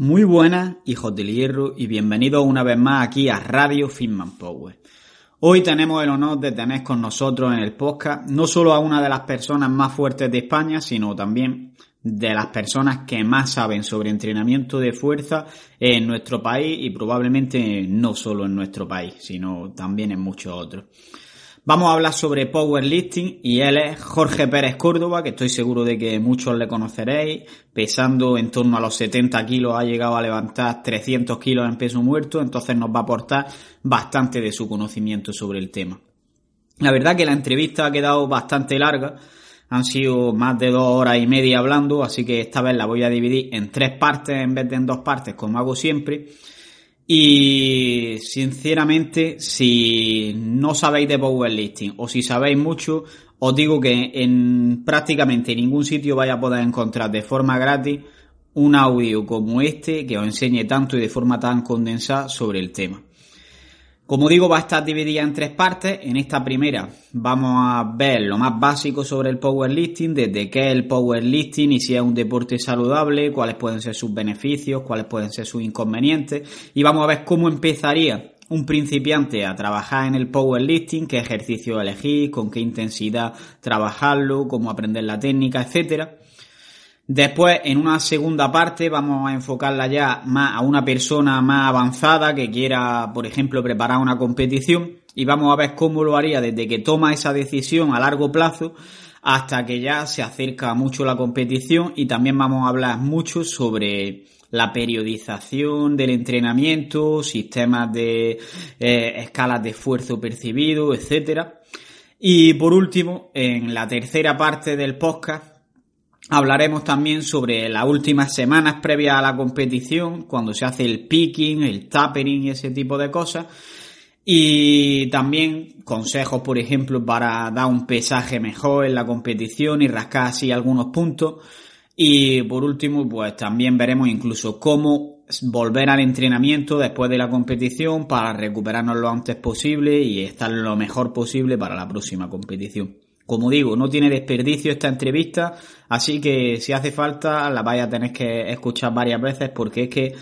Muy buenas, hijos del hierro, y bienvenidos una vez más aquí a Radio Fitman Power. Hoy tenemos el honor de tener con nosotros en el podcast no solo a una de las personas más fuertes de España, sino también de las personas que más saben sobre entrenamiento de fuerza en nuestro país y probablemente no solo en nuestro país, sino también en muchos otros. Vamos a hablar sobre powerlifting y él es Jorge Pérez Córdoba, que estoy seguro de que muchos le conoceréis. Pesando en torno a los 70 kilos ha llegado a levantar 300 kilos en peso muerto, entonces nos va a aportar bastante de su conocimiento sobre el tema. La verdad que la entrevista ha quedado bastante larga, han sido más de dos horas y media hablando, así que esta vez la voy a dividir en tres partes en vez de en dos partes, como hago siempre. Y sinceramente, si no sabéis de powerlifting o si sabéis mucho, os digo que en prácticamente ningún sitio vais a poder encontrar de forma gratis un audio como este que os enseñe tanto y de forma tan condensada sobre el tema. Como digo, va a estar dividida en tres partes. En esta primera vamos a ver lo más básico sobre el powerlifting, desde qué es el powerlifting y si es un deporte saludable, cuáles pueden ser sus beneficios, cuáles pueden ser sus inconvenientes. Y vamos a ver cómo empezaría un principiante a trabajar en el powerlifting, qué ejercicio elegir, con qué intensidad trabajarlo, cómo aprender la técnica, etcétera. Después, en una segunda parte, vamos a enfocarla ya más a una persona más avanzada que quiera, por ejemplo, preparar una competición y vamos a ver cómo lo haría desde que toma esa decisión a largo plazo hasta que ya se acerca mucho la competición y también vamos a hablar mucho sobre la periodización del entrenamiento, sistemas de eh, escalas de esfuerzo percibido, etcétera. Y por último, en la tercera parte del podcast Hablaremos también sobre las últimas semanas previas a la competición, cuando se hace el picking, el tapering y ese tipo de cosas. Y también consejos, por ejemplo, para dar un pesaje mejor en la competición y rascar así algunos puntos. Y por último, pues también veremos incluso cómo volver al entrenamiento después de la competición para recuperarnos lo antes posible y estar lo mejor posible para la próxima competición. Como digo, no tiene desperdicio esta entrevista, así que si hace falta la vais a tener que escuchar varias veces porque es que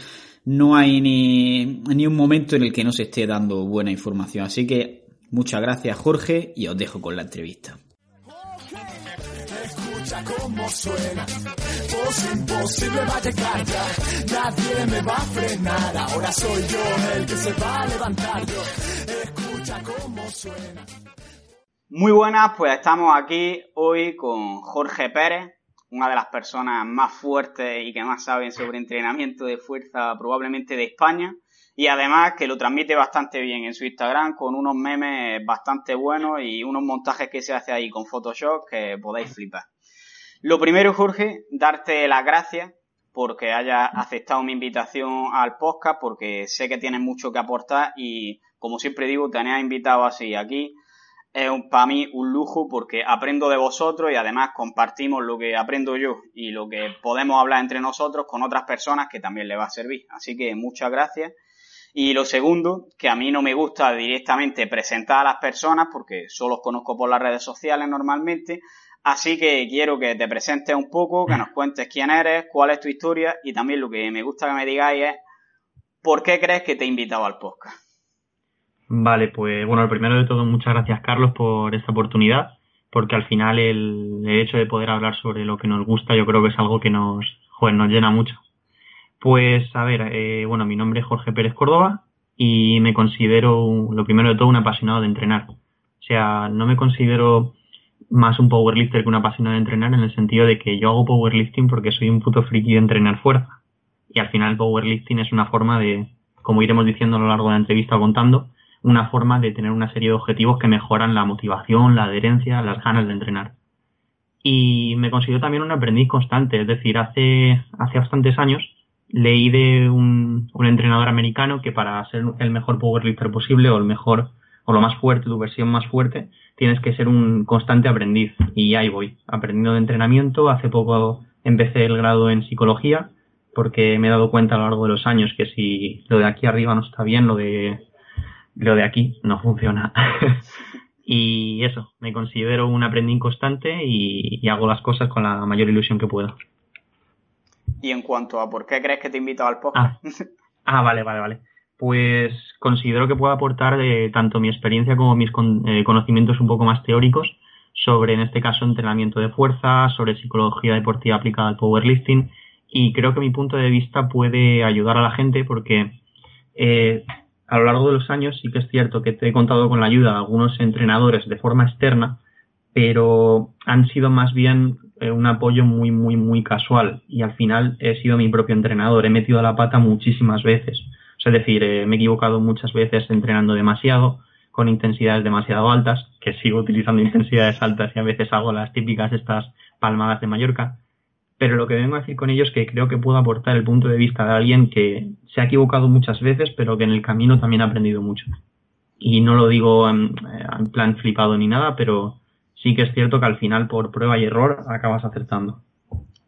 no hay ni, ni un momento en el que no se esté dando buena información. Así que muchas gracias Jorge y os dejo con la entrevista. Suena. Muy buenas, pues estamos aquí hoy con Jorge Pérez, una de las personas más fuertes y que más saben sobre entrenamiento de fuerza probablemente de España y además que lo transmite bastante bien en su Instagram con unos memes bastante buenos y unos montajes que se hace ahí con Photoshop que podéis flipar. Lo primero, Jorge, darte las gracias porque hayas aceptado mi invitación al podcast porque sé que tienes mucho que aportar y como siempre digo, te has invitado así aquí es para mí un lujo porque aprendo de vosotros y además compartimos lo que aprendo yo y lo que podemos hablar entre nosotros con otras personas que también le va a servir. Así que muchas gracias. Y lo segundo, que a mí no me gusta directamente presentar a las personas porque solo os conozco por las redes sociales normalmente. Así que quiero que te presentes un poco, que nos cuentes quién eres, cuál es tu historia y también lo que me gusta que me digáis es por qué crees que te he invitado al podcast. Vale, pues bueno, lo primero de todo, muchas gracias Carlos por esta oportunidad, porque al final el, hecho de poder hablar sobre lo que nos gusta yo creo que es algo que nos, joder, nos llena mucho. Pues a ver, eh, bueno, mi nombre es Jorge Pérez Córdoba y me considero, lo primero de todo, un apasionado de entrenar. O sea, no me considero más un powerlifter que un apasionado de entrenar en el sentido de que yo hago powerlifting porque soy un puto friki de entrenar fuerza. Y al final el powerlifting es una forma de como iremos diciendo a lo largo de la entrevista contando, una forma de tener una serie de objetivos que mejoran la motivación, la adherencia, las ganas de entrenar. Y me considero también un aprendiz constante, es decir, hace, hace bastantes años leí de un, un entrenador americano que para ser el mejor powerlifter posible o el mejor o lo más fuerte, tu versión más fuerte, tienes que ser un constante aprendiz. Y ahí voy, aprendiendo de entrenamiento. Hace poco empecé el grado en psicología porque me he dado cuenta a lo largo de los años que si lo de aquí arriba no está bien, lo de lo de aquí no funciona. y eso, me considero un aprendiz constante y, hago las cosas con la mayor ilusión que puedo. Y en cuanto a por qué crees que te he invitado al podcast. Ah, ah vale, vale, vale. Pues considero que puedo aportar de tanto mi experiencia como mis eh, conocimientos un poco más teóricos sobre, en este caso, entrenamiento de fuerza, sobre psicología deportiva aplicada al powerlifting y creo que mi punto de vista puede ayudar a la gente porque eh, a lo largo de los años sí que es cierto que te he contado con la ayuda de algunos entrenadores de forma externa, pero han sido más bien eh, un apoyo muy, muy, muy casual y al final he sido mi propio entrenador, he metido la pata muchísimas veces. es decir, eh, me he equivocado muchas veces entrenando demasiado, con intensidades demasiado altas, que sigo utilizando intensidades altas y a veces hago las típicas estas palmadas de Mallorca, pero lo que vengo a decir con ello es que creo que puedo aportar el punto de vista de alguien que se ha equivocado muchas veces, pero que en el camino también ha aprendido mucho. Y no lo digo en, plan flipado ni nada, pero sí que es cierto que al final por prueba y error acabas acertando.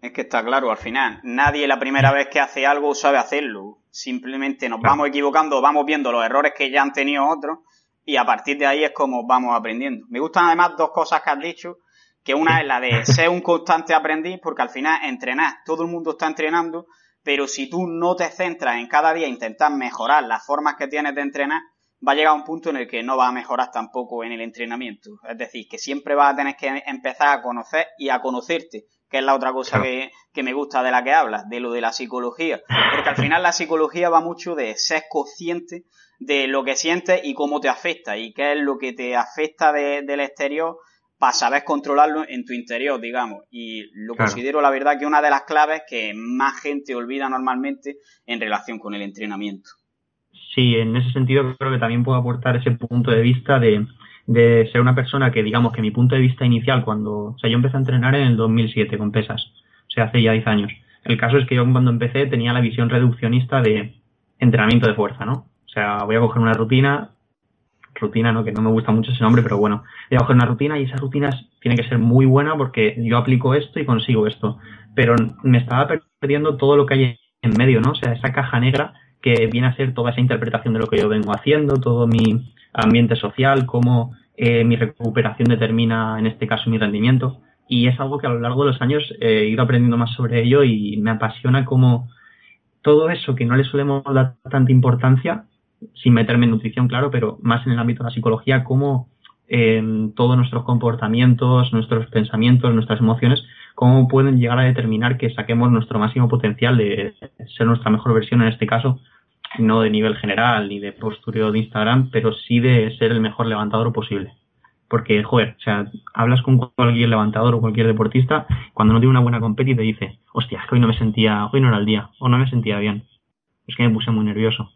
Es que está claro, al final, nadie la primera vez que hace algo sabe hacerlo. Simplemente nos vamos equivocando, vamos viendo los errores que ya han tenido otros y a partir de ahí es como vamos aprendiendo. Me gustan además dos cosas que has dicho que una es la de ser un constante aprendiz, porque al final entrenar, todo el mundo está entrenando, pero si tú no te centras en cada día intentar mejorar las formas que tienes de entrenar, va a llegar a un punto en el que no va a mejorar tampoco en el entrenamiento. Es decir, que siempre vas a tener que empezar a conocer y a conocerte, que es la otra cosa que, que, me gusta de la que hablas, de lo de la psicología. Porque al final la psicología va mucho de ser consciente de lo que sientes y cómo te afecta y qué es lo que te afecta del exterior para saber controlarlo en tu interior, digamos. Y lo considero, la verdad, que una de las claves que más gente olvida normalmente en relación con el entrenamiento. Sí, en ese sentido creo que también puedo aportar ese punto de vista de, de ser una persona que, digamos, que mi punto de vista inicial, cuando, o sea, yo empecé a entrenar en el 2007 con pesas, o sea, hace ya 10 años. El caso es que yo cuando empecé tenía la visión reduccionista de entrenamiento de fuerza, ¿no? O sea, voy a coger una rutina, rutina, ¿no? Que no me gusta mucho ese nombre, pero bueno, voy a una rutina y esa rutina tiene que ser muy buena porque yo aplico esto y consigo esto. Pero me estaba perdiendo todo lo que hay en medio, ¿no? O sea, esa caja negra que viene a ser toda esa interpretación de lo que yo vengo haciendo, todo mi ambiente social, cómo eh, mi recuperación determina, en este caso, mi rendimiento. Y es algo que a lo largo de los años he ido aprendiendo más sobre ello y me apasiona cómo todo eso que no le solemos dar tanta importancia sin meterme en nutrición, claro, pero más en el ámbito de la psicología, cómo eh, todos nuestros comportamientos, nuestros pensamientos, nuestras emociones, cómo pueden llegar a determinar que saquemos nuestro máximo potencial de ser nuestra mejor versión en este caso, no de nivel general ni de postureo de Instagram, pero sí de ser el mejor levantador posible. Porque, joder, o sea, hablas con cualquier levantador o cualquier deportista, cuando no tiene una buena competi te dice, hostia, que hoy no me sentía, hoy no era el día, o no me sentía bien. Es que me puse muy nervioso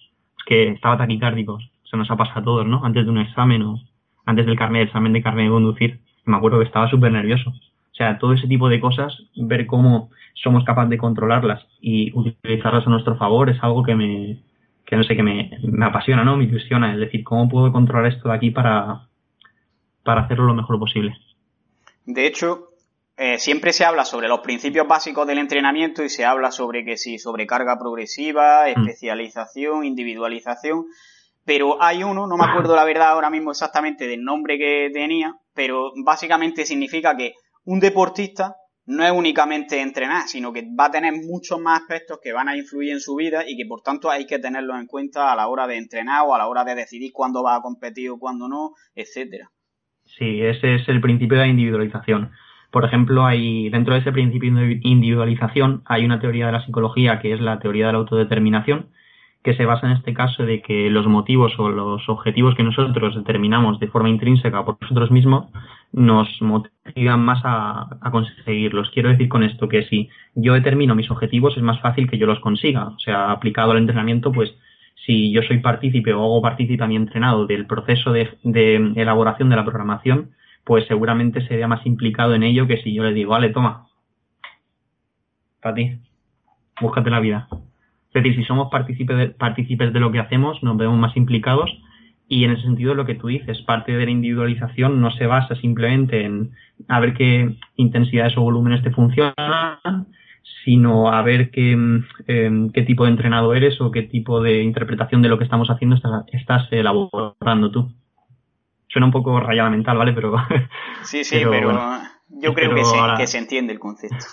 que estaba taquicárdico. Se nos ha pasado a todos, ¿no? Antes de un examen o antes del carnet, examen de carnet de conducir. Me acuerdo que estaba súper nervioso. O sea, todo ese tipo de cosas, ver cómo somos capaces de controlarlas y utilizarlas a nuestro favor es algo que me, que no sé, que me, me apasiona, ¿no? Me ilusiona. Es decir, cómo puedo controlar esto de aquí para, para hacerlo lo mejor posible. De hecho, eh, siempre se habla sobre los principios básicos del entrenamiento y se habla sobre que sí, sobrecarga progresiva, mm. especialización, individualización, pero hay uno, no me acuerdo la verdad ahora mismo exactamente del nombre que tenía, pero básicamente significa que un deportista no es únicamente entrenar, sino que va a tener muchos más aspectos que van a influir en su vida y que por tanto hay que tenerlos en cuenta a la hora de entrenar o a la hora de decidir cuándo va a competir o cuándo no, etcétera. Sí, ese es el principio de la individualización. Por ejemplo, hay dentro de ese principio de individualización hay una teoría de la psicología que es la teoría de la autodeterminación, que se basa en este caso de que los motivos o los objetivos que nosotros determinamos de forma intrínseca por nosotros mismos nos motivan más a, a, conseguirlos. Quiero decir con esto que si yo determino mis objetivos es más fácil que yo los consiga. O sea, aplicado al entrenamiento, pues si yo soy partícipe o hago partícipe a mi entrenado del proceso de, elaboración de la programación, pues seguramente sería más implicado en ello que si yo le digo, vale, toma, para ti, búscate la vida. Es decir, si somos partícipes de, de lo que hacemos, nos vemos más implicados y en ese sentido lo que tú dices, parte de la individualización no se basa simplemente en a ver qué intensidades o volúmenes te funcionan, sino a ver qué, em, qué tipo de entrenado eres o qué tipo de interpretación de lo que estamos haciendo estás, elaborando tú. Suena un poco rayada mental, ¿vale? Pero. Sí, sí, pero, yo creo que, se, que se entiende el concepto.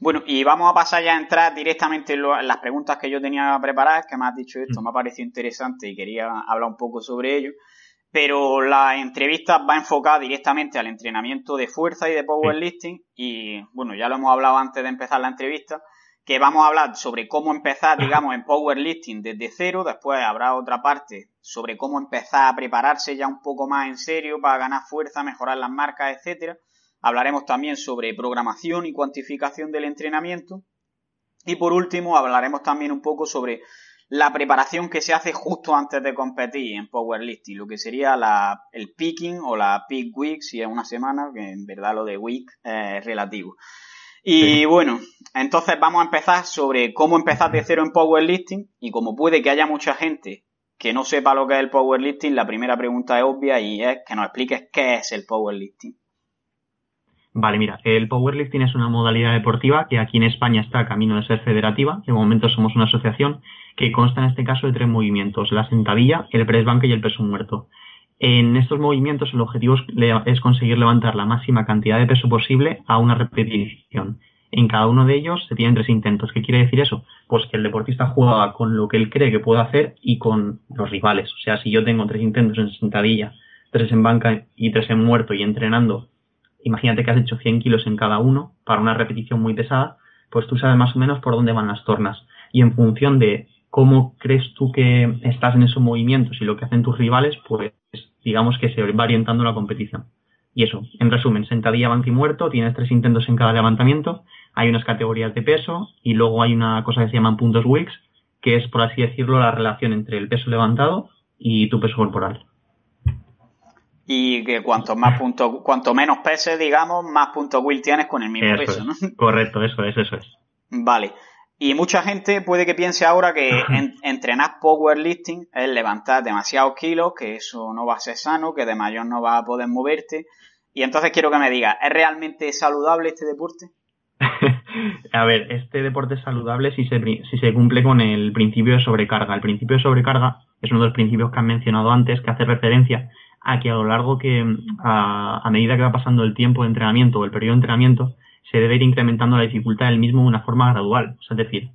Bueno, y vamos a pasar ya a entrar directamente en, las preguntas que yo tenía preparadas, que me has dicho esto, mm. me ha parecido interesante y quería hablar un poco sobre ello pero la entrevista va enfocada directamente al entrenamiento de fuerza y de powerlifting y bueno, ya lo hemos hablado antes de empezar la entrevista, que vamos a hablar sobre cómo empezar, digamos, en powerlifting desde cero, después habrá otra parte sobre cómo empezar a prepararse ya un poco más en serio para ganar fuerza, mejorar las marcas, etcétera. Hablaremos también sobre programación y cuantificación del entrenamiento. Y por último, hablaremos también un poco sobre la preparación que se hace justo antes de competir en powerlifting, lo que sería la, el picking o la peak week, si es una semana, que en verdad lo de week es relativo. Y bueno, entonces vamos a empezar sobre cómo empezar de cero en powerlifting y como puede que haya mucha gente que no sepa lo que es el powerlifting, la primera pregunta es obvia y es que nos expliques qué es el powerlifting. Vale, mira, el powerlifting es una modalidad deportiva que aquí en España está a camino de ser federativa. De momento somos una asociación que consta en este caso de tres movimientos, la sentadilla, el press bank y el peso muerto. En estos movimientos el objetivo es conseguir levantar la máxima cantidad de peso posible a una repetición. En cada uno de ellos se tienen tres intentos. ¿Qué quiere decir eso? Pues que el deportista juega con lo que él cree que puede hacer y con los rivales. O sea, si yo tengo tres intentos en sentadilla, tres en banca y tres en muerto y entrenando, imagínate que has hecho 100 kilos en cada uno para una repetición muy pesada, pues tú sabes más o menos por dónde van las tornas. Y en función de cómo crees tú que estás en esos movimientos y lo que hacen tus rivales, pues digamos que se va orientando la competición. Y eso, en resumen, sentadilla, banco y muerto, tienes tres intentos en cada levantamiento, hay unas categorías de peso y luego hay una cosa que se llaman puntos Wicks, que es, por así decirlo, la relación entre el peso levantado y tu peso corporal. Y que cuanto más puntos, cuanto menos peses, digamos, más puntos Will tienes con el mismo peso, ¿no? Correcto, eso es, eso es. Vale. Y mucha gente puede que piense ahora que entrenar powerlifting es levantar demasiados kilos, que eso no va a ser sano, que de mayor no vas a poder moverte. Y entonces quiero que me digas, ¿es realmente saludable este deporte? a ver, este deporte es saludable si se, si se cumple con el principio de sobrecarga. El principio de sobrecarga es uno de los principios que han mencionado antes, que hace referencia a que a lo largo que, a, a medida que va pasando el tiempo de entrenamiento o el periodo de entrenamiento, se debe ir incrementando la dificultad del mismo de una forma gradual. es decir,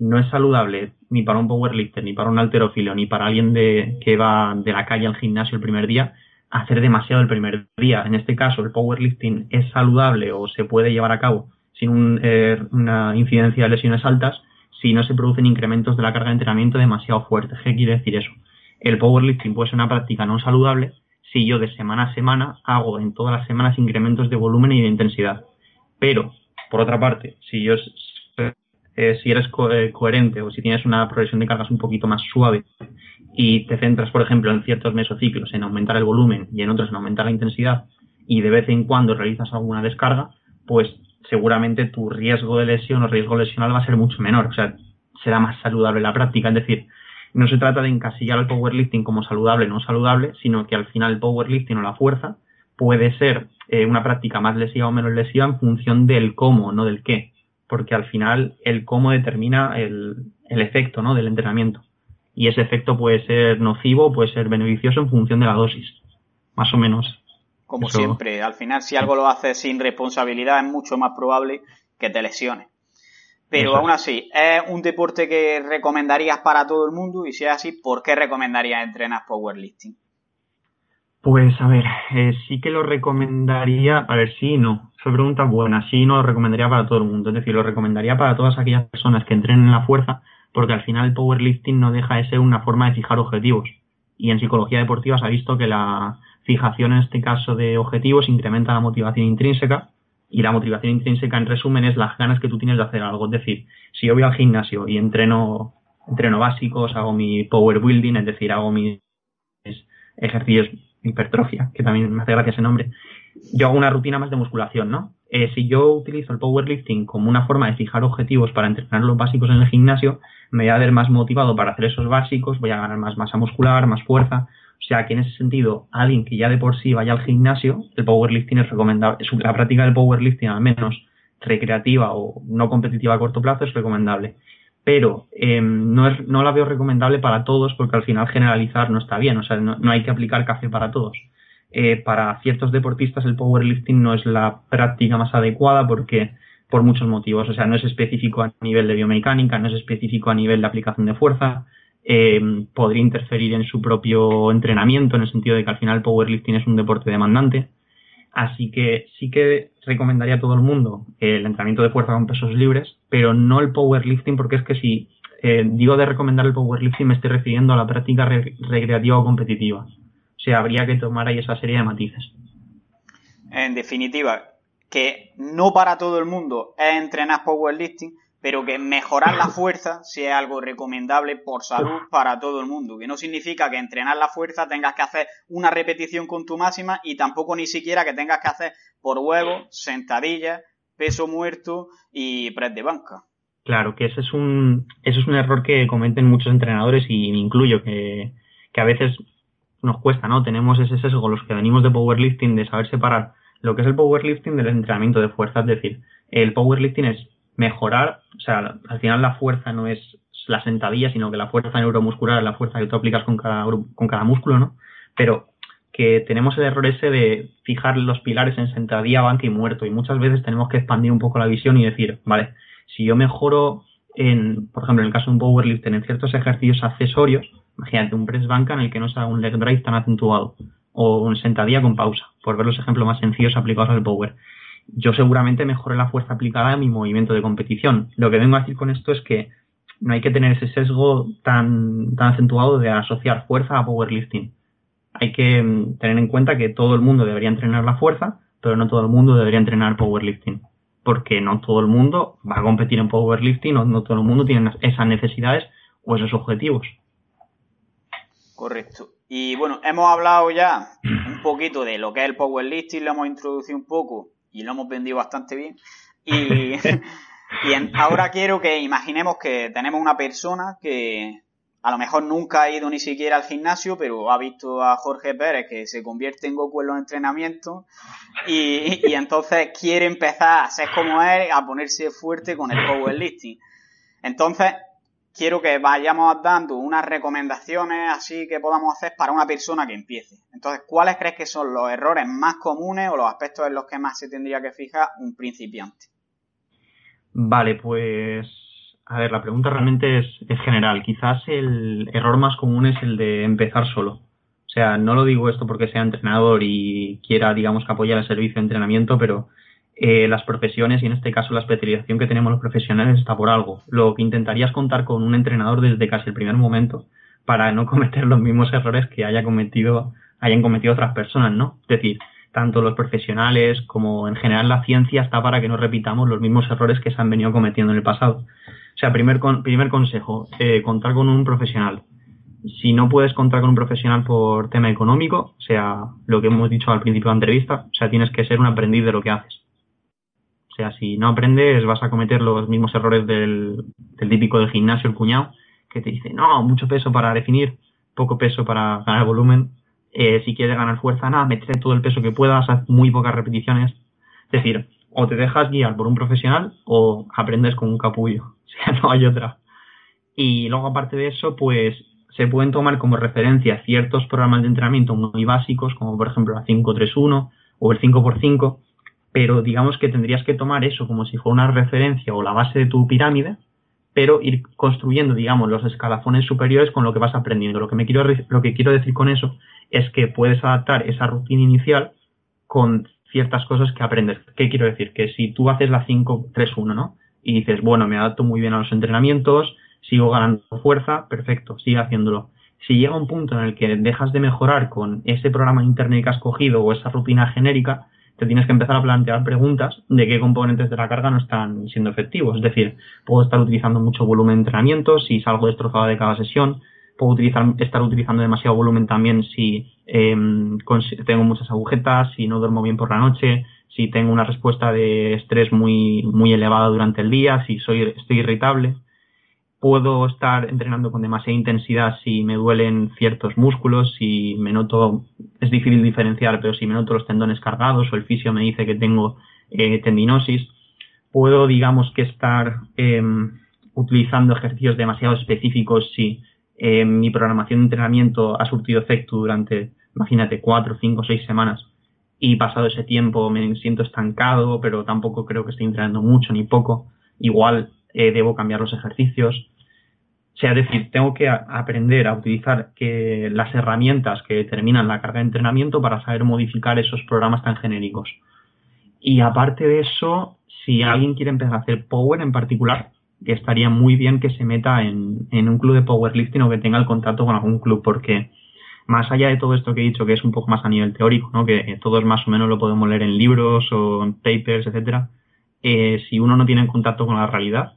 no es saludable ni para un powerlifter, ni para un alterofilo, ni para alguien de, que va de la calle al gimnasio el primer día, hacer demasiado el primer día. En este caso, el powerlifting es saludable o se puede llevar a cabo sin eh, una incidencia de lesiones altas si no se producen incrementos de la carga de entrenamiento demasiado fuertes. ¿Qué quiere decir eso? El powerlifting puede ser una práctica no saludable si yo de semana a semana hago en todas las semanas incrementos de volumen y de intensidad. Pero, por otra parte, si yo eh, eres eh, coherente o si tienes una progresión de cargas un poquito más suave y te centras, por ejemplo, en ciertos mesociclos en aumentar el volumen y en otros en aumentar la intensidad y de vez en cuando realizas alguna descarga, pues seguramente tu riesgo de lesión o riesgo lesional va a ser mucho menor. O sea, será más saludable la práctica. Es decir, no se trata de encasillar al powerlifting como saludable o no saludable, sino que al final el powerlifting o la fuerza puede ser eh, una práctica más lesiva o menos lesiva en función del cómo, no del qué. Porque al final el cómo determina el, el efecto ¿no? del entrenamiento. Y ese efecto puede ser nocivo, puede ser beneficioso en función de la dosis. Más o menos. Como siempre, al final si algo lo haces sin responsabilidad es mucho más probable que te lesiones. Pero aún así, ¿es un deporte que recomendarías para todo el mundo? Y si es así, ¿por qué recomendarías entrenar powerlifting? Pues a ver, eh, sí que lo recomendaría, a ver, sí y no. Esa pregunta buena, sí y no lo recomendaría para todo el mundo. Es decir, lo recomendaría para todas aquellas personas que entrenen en la fuerza, porque al final el powerlifting no deja de ser una forma de fijar objetivos. Y en psicología deportiva se ha visto que la fijación en este caso de objetivos incrementa la motivación intrínseca, y la motivación intrínseca en resumen es las ganas que tú tienes de hacer algo. Es decir, si yo voy al gimnasio y entreno entreno básicos, hago mi power building, es decir, hago mis ejercicios hipertrofia, que también me hace gracia ese nombre. Yo hago una rutina más de musculación, ¿no? Eh, si yo utilizo el powerlifting como una forma de fijar objetivos para entrenar los básicos en el gimnasio, me voy a ver más motivado para hacer esos básicos, voy a ganar más masa muscular, más fuerza. O sea que en ese sentido, alguien que ya de por sí vaya al gimnasio, el powerlifting es recomendable, la práctica del powerlifting al menos recreativa o no competitiva a corto plazo es recomendable pero em, no, es, no la veo recomendable para todos porque al final generalizar no está bien, o sea, no, hay que aplicar café para todos. Eh, para ciertos deportistas el powerlifting no es la práctica más adecuada porque por muchos motivos, o sea, no es específico a nivel de biomecánica, no es específico a nivel de aplicación de fuerza, em, podría interferir en su propio entrenamiento en el sentido de que al final el powerlifting es un deporte demandante. Así que sí que recomendaría a todo el mundo el entrenamiento de fuerza con pesos libres, pero no el powerlifting, porque es que si eh, digo de recomendar el powerlifting me estoy refiriendo a la práctica recreativa o competitiva. O sea, habría que tomar ahí esa serie de matices. En definitiva, que no para todo el mundo es entrenar powerlifting, pero que mejorar la fuerza sí es algo recomendable por salud para todo el mundo, que no significa que entrenar la fuerza tengas que hacer una repetición con tu máxima y tampoco ni siquiera que tengas que hacer por huevo, sentadillas, peso muerto y press de banca. Claro, que ese es un, ese es un error que cometen muchos entrenadores y me incluyo, que, que a veces nos cuesta, ¿no? Tenemos ese sesgo, los que venimos de powerlifting, de saber separar lo que es el powerlifting del entrenamiento de fuerza. Es decir, el powerlifting es mejorar, o sea, al final la fuerza no es la sentadilla, sino que la fuerza neuromuscular es la fuerza que tú aplicas con cada, con cada músculo, ¿no? Pero que tenemos el error ese de fijar los pilares en sentadilla, banca y muerto. Y muchas veces tenemos que expandir un poco la visión y decir, vale, si yo mejoro en, por ejemplo, en el caso de un powerlift, en ciertos ejercicios accesorios, imagínate un press banca en el que no sea un leg drive tan acentuado, o un sentadilla con pausa, por ver los ejemplos más sencillos aplicados al power yo seguramente mejore la fuerza aplicada a mi movimiento de competición. Lo que vengo a decir con esto es que no hay que tener ese sesgo tan, tan acentuado de asociar fuerza a powerlifting. Hay que mm, tener en cuenta que todo el mundo debería entrenar la fuerza, pero no todo el mundo debería entrenar powerlifting. Porque no todo el mundo va a competir en powerlifting, no, no todo el mundo tiene esas necesidades o esos objetivos. Correcto. Y bueno, hemos hablado ya un poquito de lo que es el powerlifting, lo hemos introducido un poco y lo hemos vendido bastante bien. Y, ahora quiero que imaginemos que tenemos una persona que a lo mejor nunca ha ido ni siquiera al gimnasio, pero ha visto a Jorge Pérez que se convierte en Goku en los entrenamientos y, y entonces quiere empezar a ser como él, a ponerse fuerte con el powerlifting. Entonces, quiero que vayamos dando unas recomendaciones así que podamos hacer para una persona que empiece. Entonces, ¿cuáles crees que son los errores más comunes o los aspectos en los que más se tendría que fijar un principiante? Vale, pues a ver, la pregunta realmente es, es general. Quizás el error más común es el de empezar solo. O sea, no lo digo esto porque sea entrenador y quiera, digamos, apoyar el servicio de entrenamiento, pero eh, las profesiones y en este caso la especialización que tenemos los profesionales está por algo. Lo que intentaría es contar con un entrenador desde casi el primer momento para no cometer los mismos errores que haya cometido, hayan cometido otras personas, ¿no? Es decir, tanto los profesionales como en general la ciencia está para que no repitamos los mismos errores que se han venido cometiendo en el pasado. O sea, primer, primer consejo, eh, contar con un profesional. Si no puedes contar con un profesional por tema económico, o sea, lo que hemos dicho al principio de la entrevista, o sea, tienes que ser un aprendiz de lo que haces. O sea, si no aprendes vas a cometer los mismos errores del, típico del gimnasio, el cuñado, que te dice, no, mucho peso para definir, poco peso para ganar volumen. Eh, si quieres ganar fuerza, nada, mete todo el peso que puedas, haz muy pocas repeticiones. Es decir, o te dejas guiar por un profesional o aprendes con un capullo. O sea, no hay otra. Y luego, aparte de eso, pues se pueden tomar como referencia ciertos programas de entrenamiento muy básicos, como por ejemplo la 531 o el 5x5, pero digamos que tendrías que tomar eso como si fuera una referencia o la base de tu pirámide, pero ir construyendo, digamos, los escalafones superiores con lo que vas aprendiendo. Lo que, me quiero, lo que quiero decir con eso es que puedes adaptar esa rutina inicial con ciertas cosas que aprendes. ¿Qué quiero decir? Que si tú haces la 5-3-1, ¿no? Y dices, bueno, me adapto muy bien a los entrenamientos, sigo ganando fuerza, perfecto, sigue haciéndolo. Si llega un punto en el que dejas de mejorar con ese programa internet que has cogido o esa rutina genérica, te tienes que empezar a plantear preguntas de qué componentes de la carga no están siendo efectivos. Es decir, puedo estar utilizando mucho volumen de entrenamiento si salgo destrozado de cada sesión, puedo estar utilizando demasiado volumen también si em, tengo muchas agujetas, si no duermo bien por la noche, si tengo una respuesta de estrés muy, muy elevada durante el día, si soy, estoy irritable. Puedo estar entrenando con demasiada intensidad si me duelen ciertos músculos, si me noto, es difícil diferenciar, pero si me noto los tendones cargados o el fisio me dice que tengo eh, tendinosis. Puedo, digamos, que estar em, utilizando ejercicios demasiado específicos si eh, mi programación de entrenamiento ha surtido efecto durante, imagínate, cuatro, cinco, seis semanas y pasado ese tiempo me siento estancado, pero tampoco creo que esté entrenando mucho ni poco. Igual eh, debo cambiar los ejercicios. Sea, decir, tengo que aprender a utilizar que las herramientas que determinan la carga de entrenamiento para saber modificar esos programas tan genéricos. Y aparte de eso, si alguien quiere empezar a hacer power en particular, que estaría muy bien que se meta en, en un club de powerlifting o que tenga el contacto con algún club, porque más allá de todo esto que he dicho, que es un poco más a nivel teórico, ¿no? que todos más o menos lo podemos leer en libros o en papers, etcétera, eh, si uno no tiene contacto con la realidad,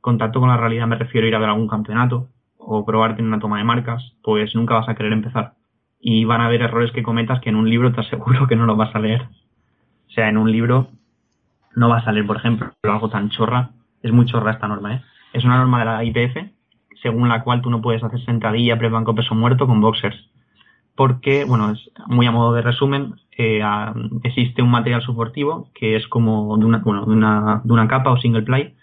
contacto con la realidad me refiero a ir a ver algún campeonato o probarte en una toma de marcas, pues nunca vas a querer empezar. Y van a haber errores que cometas que en un libro te aseguro que no lo vas a leer. O sea, en un libro no vas a leer, por ejemplo, algo tan chorra. Es muy chorra esta norma, ¿eh? Es una norma de la IPF según la cual tú no puedes hacer sentadilla, pre-banco, peso muerto con boxers. Porque, bueno, es muy a modo de resumen, eh, existe un material soportivo que es como de una, bueno, de una, de una capa o single ply,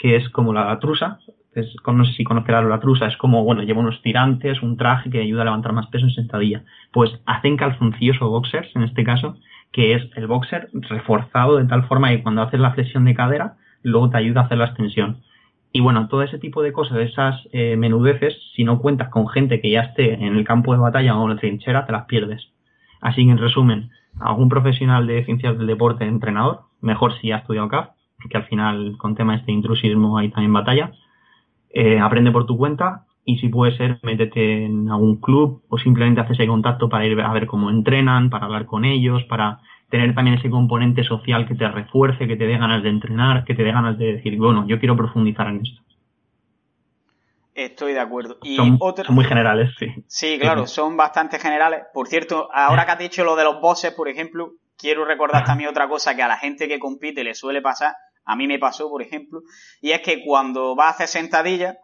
que es como la trusa. Es, no sé si conocerás la trusa, es como, bueno, lleva unos tirantes, un traje que ayuda a levantar más peso en sentadilla. Pues hacen calzoncillos o boxers, en este caso, que es el boxer reforzado de tal forma que cuando haces la flexión de cadera, luego te ayuda a hacer la extensión. Y bueno, todo ese tipo de cosas, esas eh, menudeces, si no cuentas con gente que ya esté en el campo de batalla o en la trinchera, te las pierdes. Así que en resumen, algún profesional de ciencias del deporte, entrenador, mejor si ha estudiado CAF, porque al final con tema este intrusismo hay también batalla, eh, aprende por tu cuenta y si puede ser, métete en algún club o simplemente haces ese contacto para ir a ver cómo entrenan, para hablar con ellos, para tener también ese componente social que te refuerce, que te dé ganas de entrenar, que te dé ganas de decir, bueno, yo quiero profundizar en esto. Estoy de acuerdo. Y son, muy generales, sí. Sí, claro, son bastante generales. Por cierto, ahora que has dicho lo de los bosses, por ejemplo, quiero recordar también otra cosa que a la gente que compite le suele pasar, a mí me pasó, por ejemplo, y es que cuando vas a hacer sentadillas,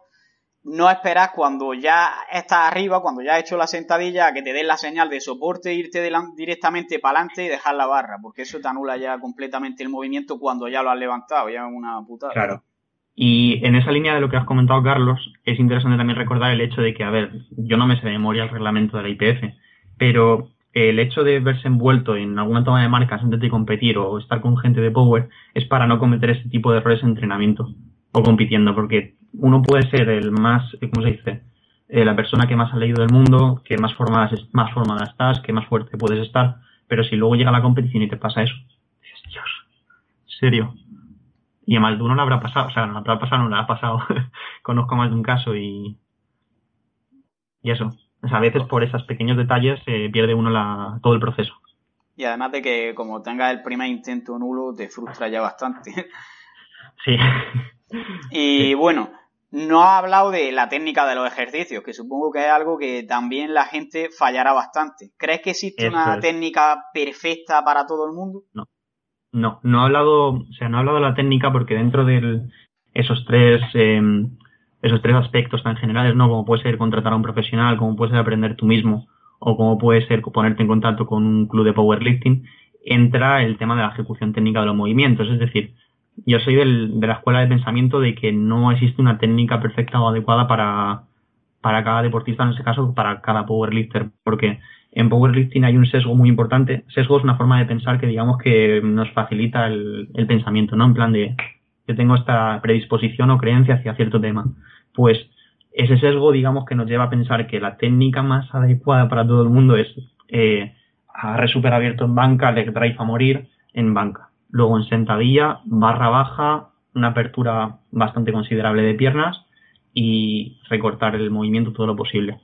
no esperas cuando ya estás arriba, cuando ya has hecho la sentadilla, a que te den la señal de soporte, irte directamente para adelante y dejar la barra, porque eso te anula ya completamente el movimiento cuando ya lo has levantado, ya es una putada. Claro. Y en esa línea de lo que has comentado, Carlos, es interesante también recordar el hecho de que, a ver, yo no me sé de memoria el reglamento de la IPF, pero el hecho de verse envuelto en alguna toma de marcas antes de competir o estar con gente de power es para no cometer ese tipo de errores en entrenamiento o compitiendo, porque uno puede ser el más, ¿cómo se dice? Eh, la persona que más ha leído del mundo, que más formada, más formada estás, que más fuerte puedes estar, pero si luego llega la competición y te pasa eso, dices, Dios, serio. Y a más de uno le habrá pasado, o sea, no le habrá pasado, no le ha pasado. Conozco más de un caso y. Y eso. O sea, a veces por esos pequeños detalles se pierde uno la, todo el proceso. Y además de que, como tengas el primer intento nulo, te frustra ya bastante. Sí. Y bueno, no ha hablado de la técnica de los ejercicios, que supongo que es algo que también la gente fallará bastante. ¿Crees que existe una técnica perfecta para todo el mundo? No. No, no ha hablado, o sea, no ha hablado de la técnica porque dentro de esos tres em, esos tres aspectos tan generales, ¿no? Como puede ser contratar a un profesional, como puede ser aprender tú mismo, o como puede ser ponerte en contacto con un club de powerlifting, entra el tema de la ejecución técnica de los movimientos. Es decir, yo soy del, de la escuela de pensamiento de que no existe una técnica perfecta o adecuada para, para cada deportista, en ese caso, para cada powerlifter, porque en powerlifting hay un sesgo muy importante. Sesgo es una forma de pensar que digamos que nos facilita el, el pensamiento, ¿no? En plan de, yo tengo esta predisposición o creencia hacia cierto tema. Pues ese sesgo, digamos, que nos lleva a pensar que la técnica más adecuada para todo el mundo es eh, a super abierto en banca, leg drive a morir en banca. Luego en sentadilla, barra baja, una apertura bastante considerable de piernas y recortar el movimiento todo lo posible.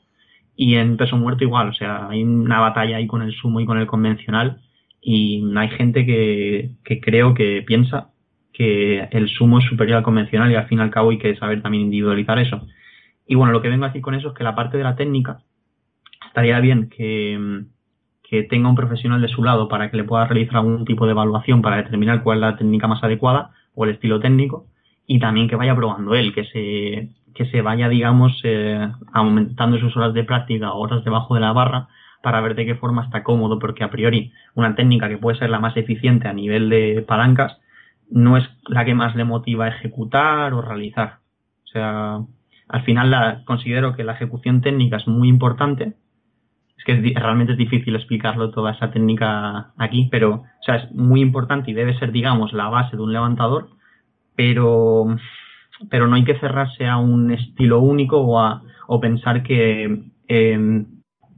Y en peso muerto igual, o sea, hay una batalla ahí con el sumo y con el convencional Y hay gente que, que creo que piensa que el sumo es superior al convencional y al fin y al cabo hay que saber también individualizar eso. Y bueno, lo que vengo a decir con eso es que la parte de la técnica estaría bien que, que tenga un profesional de su lado para que le pueda realizar algún tipo de evaluación para determinar cuál es la técnica más adecuada o el estilo técnico y también que vaya probando él, que se, que se vaya, digamos, eh, aumentando sus horas de práctica, horas debajo de la barra, para ver de qué forma está cómodo, porque a priori una técnica que puede ser la más eficiente a nivel de palancas no es la que más le motiva a ejecutar o realizar. O sea, al final la, considero que la ejecución técnica es muy importante. Es que realmente es difícil explicarlo toda esa técnica aquí, pero o sea, es muy importante y debe ser, digamos, la base de un levantador, pero, pero no hay que cerrarse a un estilo único o, a, o pensar que eh,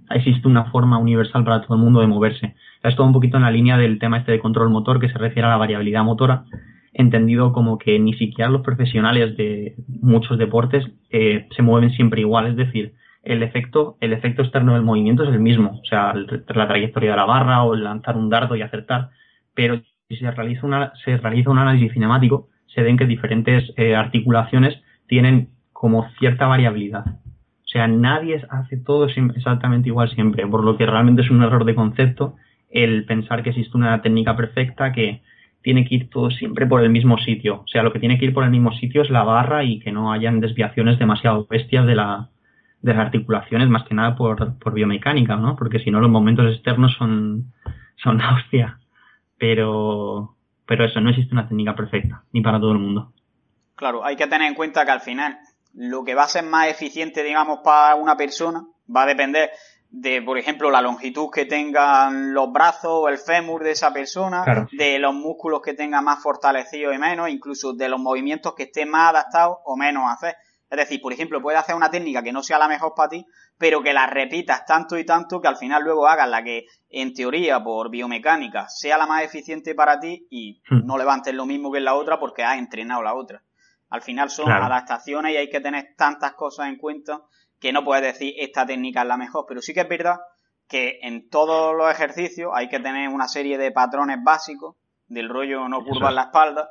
existe una forma universal para todo el mundo de moverse. Es todo un poquito en la línea del tema este de control motor que se refiere a la variabilidad motora, entendido como que ni siquiera los profesionales de muchos deportes eh, se mueven siempre igual, es decir, el efecto, el externo del movimiento es el mismo, o sea, la trayectoria de la barra o lanzar un dardo y acertar, pero si se realiza, una, se realiza un análisis cinemático, se ven que diferentes eh, articulaciones tienen como cierta variabilidad. O sea, nadie hace todo exactamente igual siempre, por lo que realmente es un error de concepto el pensar que existe una técnica perfecta que tiene que ir todo siempre por el mismo sitio. O sea, lo que tiene que ir por el mismo sitio es la barra y que no hayan desviaciones demasiado bestias de, la, de las articulaciones, más que nada por, por biomecánica, ¿no? Porque si no, los momentos externos son, son hostia. Pero, pero eso, no existe una técnica perfecta, ni para todo el mundo. Claro, hay que tener en cuenta que al final lo que va a ser más eficiente, digamos, para una persona va a depender de, por ejemplo, la longitud que tengan los brazos o el fémur de esa persona, de los músculos que tenga más fortalecidos y menos, incluso de los movimientos que esté más adaptados o menos a hacer. Es decir, por ejemplo, puedes hacer una técnica que no sea la mejor para ti, pero que la repitas tanto y tanto que al final luego hagas la que, en teoría, por biomecánica, sea la más eficiente para ti y hmm. no levantes lo mismo que en la otra porque has entrenado la otra. Al final son adaptaciones y hay que tener tantas cosas en cuenta que no puedes decir esta técnica es la mejor, pero sí que es verdad que en todos los ejercicios hay que tener una serie de patrones básicos del rollo no curvar la espalda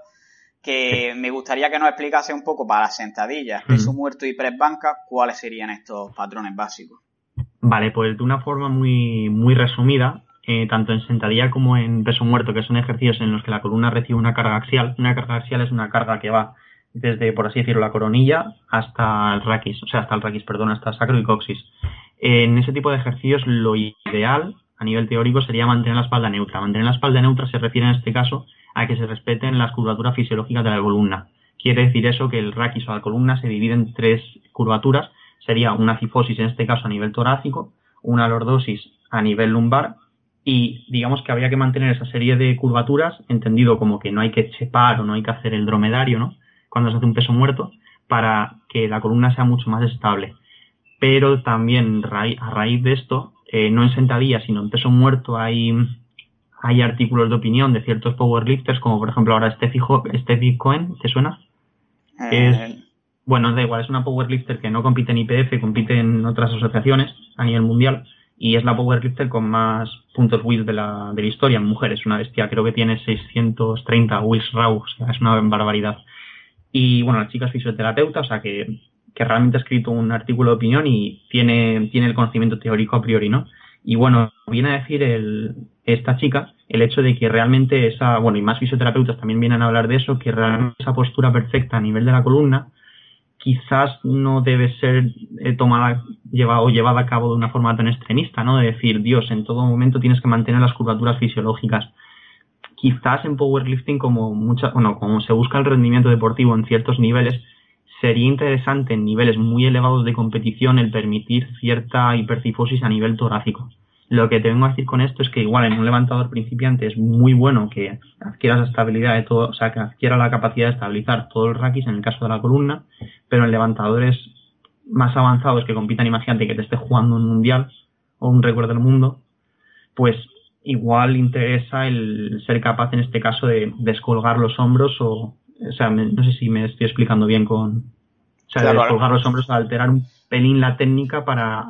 que me gustaría que nos explicase un poco para las sentadillas, peso muerto y press banca, cuáles serían estos patrones básicos. Vale, pues de una forma muy, muy resumida, eh, tanto en sentadilla como en peso muerto, que son ejercicios en los que la columna recibe una carga axial. Una carga axial es una carga que va desde, por así decirlo, la coronilla hasta el raquis, o sea, hasta el raquis, perdón, hasta sacro y coxis. En ese tipo de ejercicios, lo ideal a nivel teórico sería mantener la espalda neutra. Mantener la espalda neutra se refiere en este caso a que se respeten las curvaturas fisiológicas de la columna. Quiere decir eso que el raquis o la columna se divide en tres curvaturas. Sería una cifosis en este caso a nivel torácico, una lordosis a nivel lumbar y digamos que habría que mantener esa serie de curvaturas, entendido como que no hay que chepar o no hay que hacer el dromedario, ¿no? Cuando se hace un peso muerto, para que la columna sea mucho más estable. Pero también a raíz de esto, eh, no en sentadilla, sino en peso muerto hay hay artículos de opinión de ciertos powerlifters, como por ejemplo ahora Steffi Cohen, ¿te suena? Es, eh. bueno, da igual, es una powerlifter que no compite en IPF, compite en otras asociaciones a nivel mundial y es la powerlifter con más puntos Wills de la, de la historia en mujeres, una bestia, creo que tiene 630 Wills Raw, o sea, es una barbaridad. Y bueno, la chica es fisioterapeuta, o sea que, que realmente ha escrito un artículo de opinión y tiene, tiene el conocimiento teórico a priori, ¿no? Y bueno, viene a decir el, esta chica el hecho de que realmente esa, bueno, y más fisioterapeutas también vienen a hablar de eso, que realmente esa postura perfecta a nivel de la columna quizás no debe ser eh, tomada llevada, o llevada a cabo de una forma tan extremista, ¿no? De decir, Dios, en todo momento tienes que mantener las curvaturas fisiológicas. Quizás en powerlifting, como mucha, bueno, como se busca el rendimiento deportivo en ciertos niveles, sería interesante en niveles muy elevados de competición el permitir cierta hipercifosis a nivel torácico. Lo que te vengo a decir con esto es que igual en un levantador principiante es muy bueno que adquieras la estabilidad de todo, o sea, que adquiera la capacidad de estabilizar todo el raquis en el caso de la columna, pero en levantadores más avanzados que compitan, imagínate que te esté jugando un mundial o un récord del mundo, pues igual interesa el ser capaz en este caso de descolgar los hombros o, o sea, no sé si me estoy explicando bien con, o sea, de descolgar los hombros, alterar un pelín la técnica para,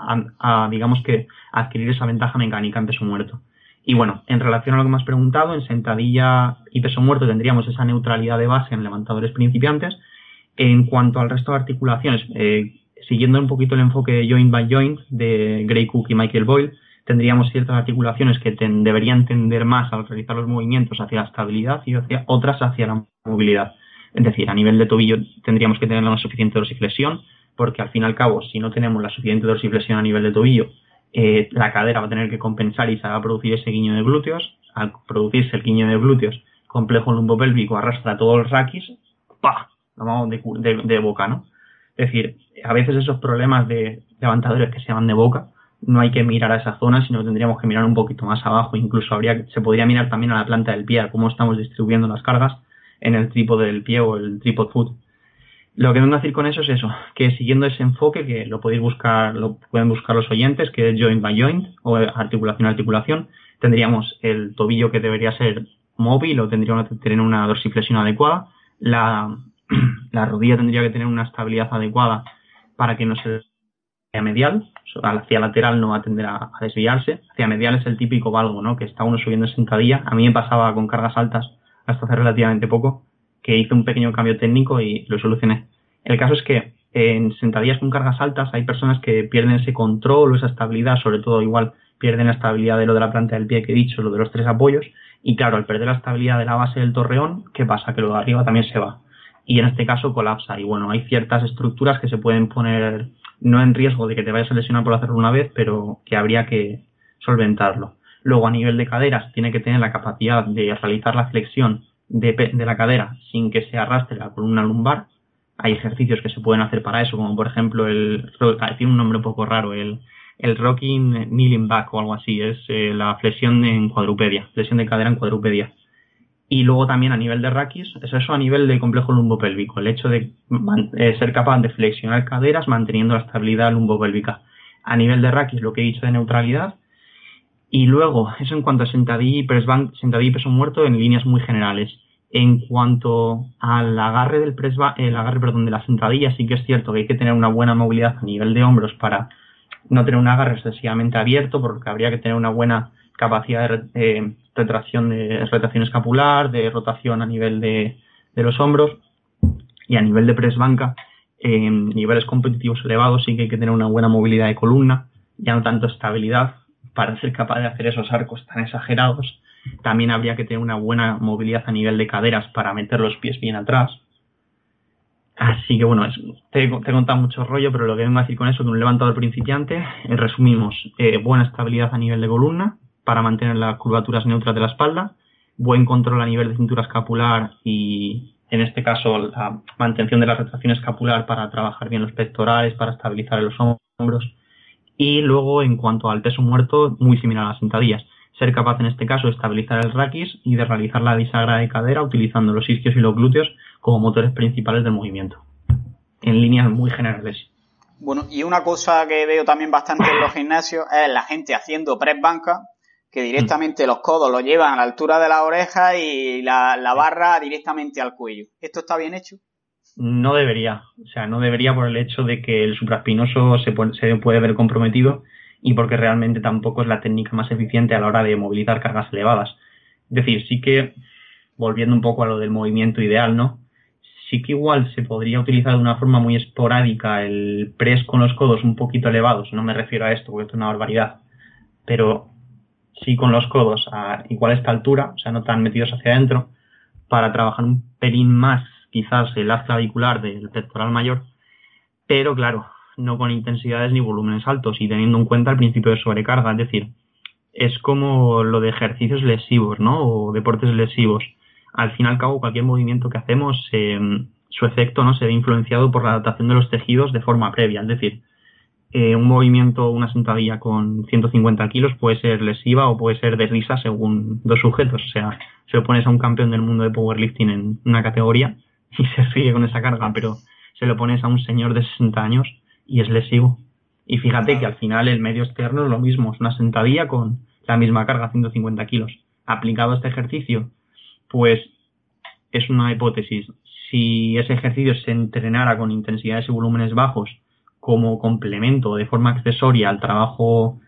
digamos que, adquirir esa ventaja mecánica en peso muerto. Y bueno, en relación a lo que me has preguntado, en sentadilla y peso muerto tendríamos esa neutralidad de base en levantadores principiantes. En cuanto al resto de articulaciones, eh, siguiendo un poquito el enfoque de joint by joint de Gray Cook y Michael Boyle, tendríamos ciertas articulaciones que deberían tender más al realizar los movimientos hacia la estabilidad y otras hacia la movilidad. Es decir, a nivel de tobillo tendríamos que tener una suficiente dorsiflexión, porque al fin y al cabo, si no tenemos la suficiente dorsiflexión a nivel de tobillo, eh, la cadera va a tener que compensar y se va a producir ese guiño de glúteos. Al producirse el guiño de glúteos, complejo lumbopélvico arrastra todo el raquis, ¡pah! Lo vamos de, de boca, ¿no? Es decir, a veces esos problemas de levantadores que se llaman de boca, no hay que mirar a esa zona, sino que tendríamos que mirar un poquito más abajo. Incluso habría, se podría mirar también a la planta del pie, a cómo estamos distribuyendo las cargas en el trípode del pie o el tripod foot. Lo que vengo a decir con eso es eso, que siguiendo ese enfoque, que lo podéis buscar, lo pueden buscar los oyentes, que es joint by joint o articulación a articulación, tendríamos el tobillo que debería ser móvil o tendría que tener una dorsiflexión adecuada, la, la rodilla tendría que tener una estabilidad adecuada para que no se medial, hacia lateral no va a tender a, desviarse, hacia medial es el típico valgo, ¿no? Que está uno subiendo en sentadilla. A mí me pasaba con cargas altas hasta hace relativamente poco, que hice un pequeño cambio técnico y lo solucioné. El caso es que en sentadillas con cargas altas hay personas que pierden ese control o esa estabilidad, sobre todo igual pierden la estabilidad de lo de la planta del pie que he dicho, lo de los tres apoyos, y claro, al perder la estabilidad de la base del torreón, ¿qué pasa? Que lo de arriba también se va. Y en este caso colapsa. Y bueno, hay ciertas estructuras que se pueden poner no en riesgo de que te vayas a lesionar por hacerlo una vez, pero que habría que solventarlo. Luego, a nivel de caderas, tiene que tener la capacidad de realizar la flexión de, la cadera sin que se arrastre la columna lumbar. Hay ejercicios que se pueden hacer para eso, como por ejemplo el, tiene un nombre un poco raro, el, el rocking kneeling back o algo así, es eh, la flexión en cuadrupedia, flexión de cadera en cuadrupedia. Y luego también a nivel de raquis, es eso a nivel de complejo lumbopélvico, el hecho de eh, ser capaz de flexionar caderas manteniendo la estabilidad lumbopélvica. A nivel de raquis, lo que he dicho de neutralidad. Y luego, eso en cuanto a sentadilla y, sentadilla y peso muerto en líneas muy generales. En cuanto al agarre del press el agarre, perdón, de la sentadilla, sí que es cierto que hay que tener una buena movilidad a nivel de hombros para no tener un agarre excesivamente abierto, porque habría que tener una buena capacidad de eh, retracción, de retracción escapular, de rotación a nivel de, los hombros y a nivel de press banca, niveles competitivos elevados sí que hay que tener una buena movilidad de columna, ya no tanto estabilidad para ser capaz de hacer esos arcos tan exagerados. También habría que tener una buena movilidad a nivel de caderas para meter los pies bien atrás. Así que bueno, te, he contado mucho rollo, pero lo que vengo a decir con eso, que un levantador principiante, eh, resumimos, eh, buena estabilidad a nivel de columna, para mantener las curvaturas neutras de la espalda, buen control a nivel de cintura escapular y en este caso la mantención de la retracción escapular para trabajar bien los pectorales, para estabilizar los hombros. Y luego en cuanto al peso muerto muy similar a las sentadillas, ser capaz en este caso de estabilizar el raquis y de realizar la bisagra de cadera utilizando los isquios y los glúteos como motores principales del movimiento, en líneas muy generales. Bueno, y una cosa que veo también bastante en los gimnasios es la gente haciendo press banca que directamente los codos los llevan a la altura de la oreja y la, barra directamente al cuello. ¿Esto está bien hecho? No debería, o sea, no debería por el hecho de que el supraespinoso se puede, se puede ver comprometido y porque realmente tampoco es la técnica más eficiente a la hora de movilizar cargas elevadas. Es decir, sí que, volviendo un poco a lo del movimiento ideal, ¿no? Sí que igual se podría utilizar de una forma muy esporádica el press con los codos un poquito elevados, no me refiero a esto porque esto es una barbaridad, pero sí con los codos a igual esta altura, o sea, no tan metidos hacia adentro, para trabajar un pelín más quizás el haz clavicular del pectoral mayor, pero claro, no con intensidades ni volúmenes altos y teniendo en cuenta el principio de sobrecarga, es decir, es como lo de ejercicios lesivos, ¿no? O deportes lesivos. Al fin y al cabo, cualquier movimiento que hacemos, eh, su efecto no se ve influenciado por la adaptación de los tejidos de forma previa, es decir, eh, un movimiento, una sentadilla con 150 kilos puede ser lesiva o puede ser de risa según dos sujetos. O sea, se lo pones a un campeón del mundo de powerlifting en una categoría y se ríe con esa carga, pero se lo pones a un señor de 60 años y es lesivo. Y fíjate que al final el medio externo es lo mismo, es una sentadilla con la misma carga, 150 kilos. Aplicado a este ejercicio, pues es una hipótesis. Si ese ejercicio se entrenara con intensidades y volúmenes bajos como complemento de forma accesoria al trabajo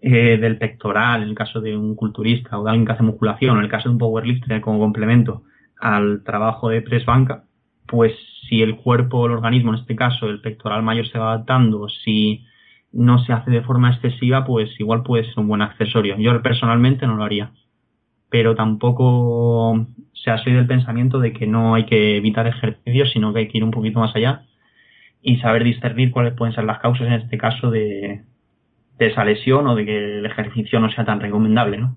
eh, del pectoral, en el caso de un culturista o de alguien que hace musculación, en el caso de un powerlifter como complemento al trabajo de press banca, pues si el cuerpo el organismo, en este caso el pectoral mayor se va adaptando, si no se hace de forma excesiva, pues igual puede ser un buen accesorio. Yo personalmente no lo haría. Pero tampoco se ha soy del pensamiento de que no hay que evitar ejercicios, sino que hay que ir un poquito más allá y saber discernir cuáles pueden ser las causas en este caso de, de esa lesión o de que el ejercicio no sea tan recomendable, ¿no?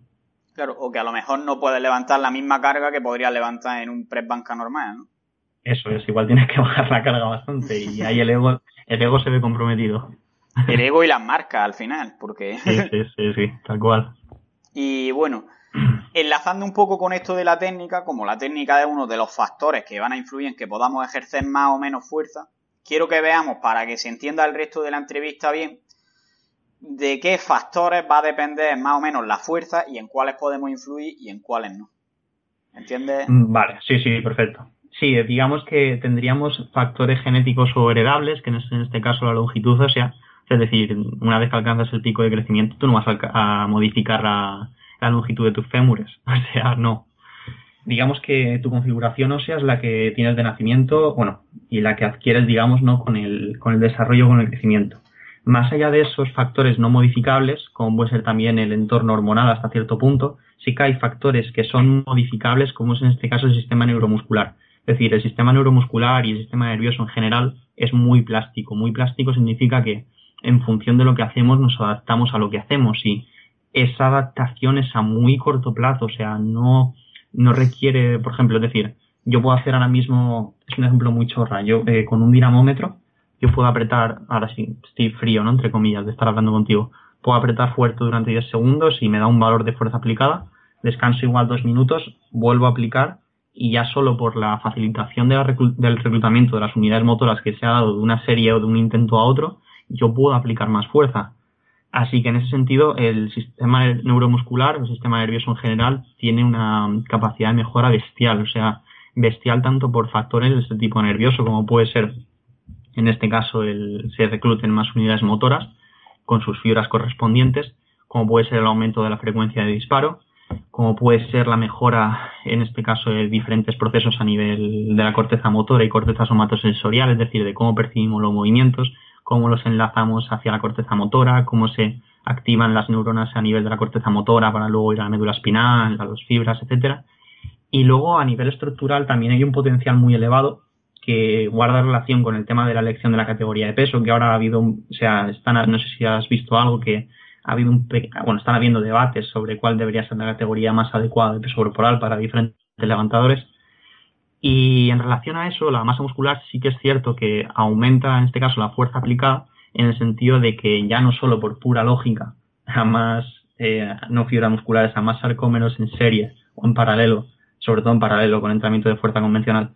Claro, o que a lo mejor no puedes levantar la misma carga que podrías levantar en un press banca normal, ¿no? Eso es, igual tienes que bajar la carga bastante y ahí el ego, el ego se ve comprometido. El ego y las marcas al final, porque... Sí, sí, sí, sí, tal cual. Y bueno, enlazando un poco con esto de la técnica, como la técnica es uno de los factores que van a influir en que podamos ejercer más o menos fuerza, quiero que veamos, para que se entienda el resto de la entrevista bien, de qué factores va a depender más o menos la fuerza y en cuáles podemos influir y en cuáles no. ¿Entiendes? Vale, sí, sí, perfecto. Sí, digamos que tendríamos factores genéticos o heredables, que en este caso la longitud ósea, es decir, una vez que alcanzas el pico de crecimiento, tú no vas a, modificar la, longitud de tus fémures. O sea, no. Digamos que tu configuración ósea es la que tienes de nacimiento, bueno, y la que adquieres, digamos, ¿no? Con el, con el desarrollo, con el crecimiento. Más allá de esos factores no modificables, como puede ser también el entorno hormonal hasta cierto punto, sí que hay factores que son modificables, como es en este caso el sistema neuromuscular. Es decir, el sistema neuromuscular y el sistema nervioso en general es muy plástico. Muy plástico significa que en función de lo que hacemos nos adaptamos a lo que hacemos y esa adaptación es a muy corto plazo, o sea, no, no requiere, por ejemplo, es decir, yo puedo hacer ahora mismo, es un ejemplo muy chorra, yo eh, con un dinamómetro, yo puedo apretar, ahora sí, estoy frío, ¿no? Entre comillas, de estar hablando contigo, puedo apretar fuerte durante 10 segundos y me da un valor de fuerza aplicada, descanso igual dos minutos, vuelvo a aplicar y ya solo por la facilitación del reclutamiento de las unidades motoras que se ha dado de una serie o de un intento a otro, yo puedo aplicar más fuerza. Así que en ese sentido, el sistema neuromuscular, el sistema nervioso en general, tiene una capacidad de mejora bestial, o sea, bestial tanto por factores de este tipo nervioso, como puede ser, en este caso, el, se recluten más unidades motoras con sus fibras correspondientes, como puede ser el aumento de la frecuencia de disparo, como puede ser la mejora, en este caso, de diferentes procesos a nivel de la corteza motora y corteza somatosensorial, es decir, de cómo percibimos los movimientos, cómo los enlazamos hacia la corteza motora, cómo se activan las neuronas a nivel de la corteza motora para luego ir a la médula espinal, a las fibras, etcétera. Y luego a nivel estructural también hay un potencial muy elevado que guarda relación con el tema de la elección de la categoría de peso, que ahora ha habido, o sea, están, no sé si has visto algo que ha habido un, bueno, están habiendo debates sobre cuál debería ser la categoría más adecuada de peso corporal para diferentes levantadores. Y en relación a eso, la masa muscular sí que es cierto que aumenta, en este caso, la fuerza aplicada, en el sentido de que ya no solo por pura lógica, a más, eh, no fibras musculares, a más sarcómeros en serie o en paralelo, sobre todo en paralelo con entrenamiento de fuerza convencional,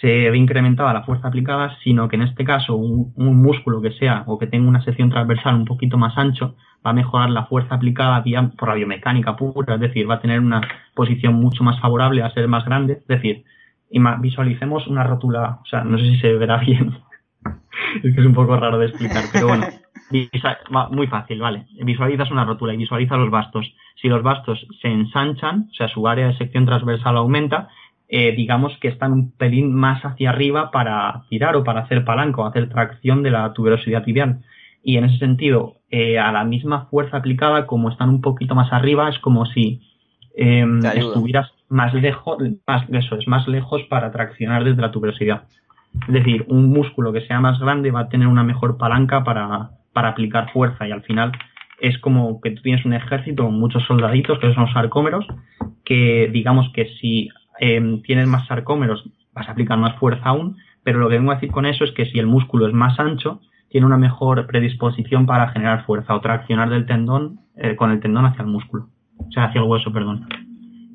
se ve incrementada la fuerza aplicada, sino que en este caso un, músculo que sea o que tenga una sección transversal un poquito más ancho va a mejorar la fuerza aplicada vía, por la biomecánica pura, es decir, va a tener una posición mucho más favorable a ser más grande, es decir, visualicemos una rótula, o sea, no sé si se verá bien, es que es un poco raro de explicar, pero bueno, muy fácil, vale. Visualizas una rótula y visualiza los bastos. Si los bastos se ensanchan, o sea, su área de sección transversal aumenta, eh, digamos que están un pelín más hacia arriba para tirar o para hacer palanca o hacer tracción de la tuberosidad tibial. Y en ese sentido, eh, a la misma fuerza aplicada, como están un poquito más arriba, es como si eh, estuvieras más lejos, más, eso es, más lejos para traccionar desde la tuberosidad. Es decir, un músculo que sea más grande va a tener una mejor palanca para, para aplicar fuerza y al final es como que tú tienes un ejército con muchos soldaditos, que son sarcómeros, que digamos que si eh, tienes más sarcómeros vas a aplicar más fuerza aún, pero lo que vengo a decir con eso es que si el músculo es más ancho, tiene una mejor predisposición para generar fuerza o traccionar del tendón eh, con el tendón hacia el músculo, o sea, hacia el hueso, perdón.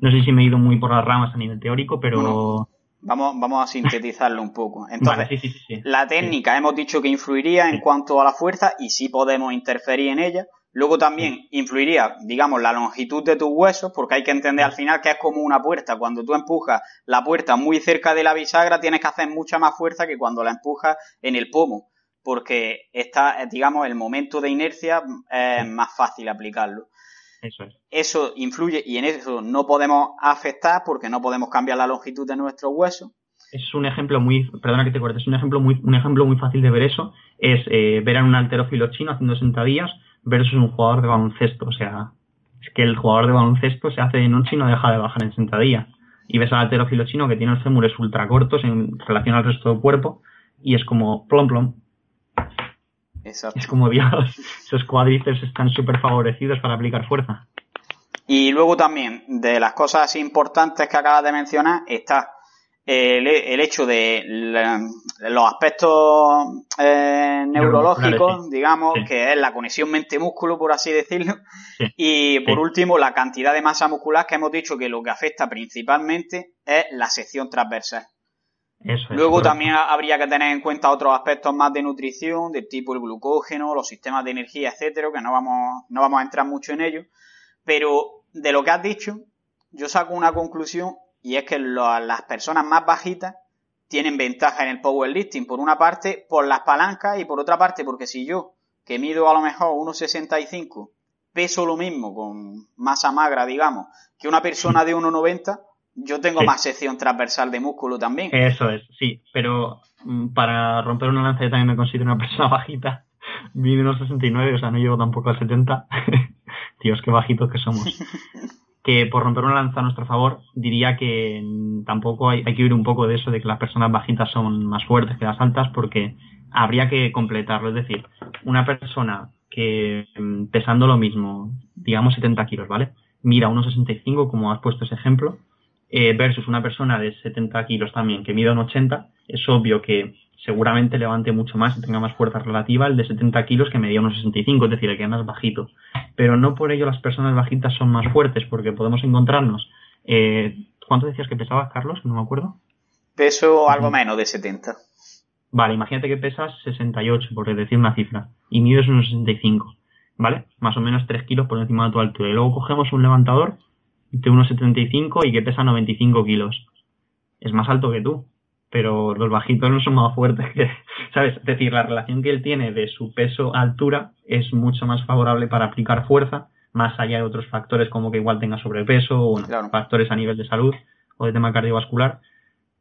No sé si me he ido muy por las ramas a nivel teórico, pero... Vamos, vamos a sintetizarlo un poco. Entonces, la técnica hemos dicho que influiría en cuanto a la fuerza y sí podemos interferir en ella. Luego también influiría, digamos, la longitud de tus huesos, porque hay que entender al final que es como una puerta. Cuando tú empujas la puerta muy cerca de la bisagra, tienes que hacer mucha más fuerza que cuando la empujas en el pomo. porque está, digamos, el momento de inercia es más fácil aplicarlo. Eso es. Eso influye y en eso no podemos afectar porque no podemos cambiar la longitud de nuestros huesos. Es un ejemplo muy, perdona que te corte, es un ejemplo muy, un ejemplo muy fácil de ver eso. Es eh, ver a un alterófilo chino haciendo sentadillas versus un jugador de baloncesto. O sea, es que el jugador de baloncesto se hace de noche y no deja de bajar en sentadilla. Y ves al alterófilo chino que tiene los fémures ultra cortos en relación al resto del cuerpo y es como plom plom. Es como Dios, esos cuádriceps están súper favorecidos para aplicar fuerza. Y luego también, de las cosas importantes que acabas de mencionar, está el, hecho de los aspectos eh, neurológicos, digamos, que es la conexión mente-músculo, por así decirlo. Y por último, la cantidad de masa muscular que hemos dicho que lo que afecta principalmente es la sección transversal. Luego también habría que tener en cuenta otros aspectos más de nutrición, del tipo el glucógeno, los sistemas de energía, etcétera, que no vamos, no vamos a entrar mucho en ello. Pero de lo que has dicho, yo saco una conclusión y es que las personas más bajitas tienen ventaja en el powerlifting, por una parte por las palancas y por otra parte porque si yo, que mido a lo mejor 1,65, peso lo mismo con masa magra, digamos, que una persona de 1,90, yo tengo más sección transversal de músculo también. Eso es, sí, pero mm, para romper una lanza yo también me considero una persona bajita. Mido unos 69, o sea, no llego tampoco al 70. Dios, qué bajitos que somos. que por romper una lanza a nuestro favor, diría que tampoco hay, hay que ver un poco de eso de que las personas bajitas son más fuertes que las altas, porque habría que completarlo. Es decir, una persona que mm, pesando lo mismo, digamos 70 kilos, ¿vale? Mira unos 65, como has puesto ese ejemplo, eh, versus una persona de 70 kilos también que mide un 80, es obvio que seguramente levante mucho más y tenga más fuerza relativa el de 70 kilos que medía unos 65, es decir, el que es más bajito. Pero no por ello las personas bajitas son más fuertes, porque podemos encontrarnos. Eh, ¿Cuánto decías que pesabas, Carlos? No me acuerdo. Peso algo menos de 70. Vale, imagínate que pesas 68, por decir una cifra, y mides unos 65, ¿vale? Más o menos 3 kilos por encima de tu altura. Y luego cogemos un levantador de unos 75 y que pesa 95 kilos. Es más alto que tú, pero los bajitos no son más fuertes que, ¿sabes? Es decir, la relación que él tiene de su peso-altura es mucho más favorable para aplicar fuerza, más allá de otros factores como que igual tenga sobrepeso o factores a nivel de salud o de tema cardiovascular,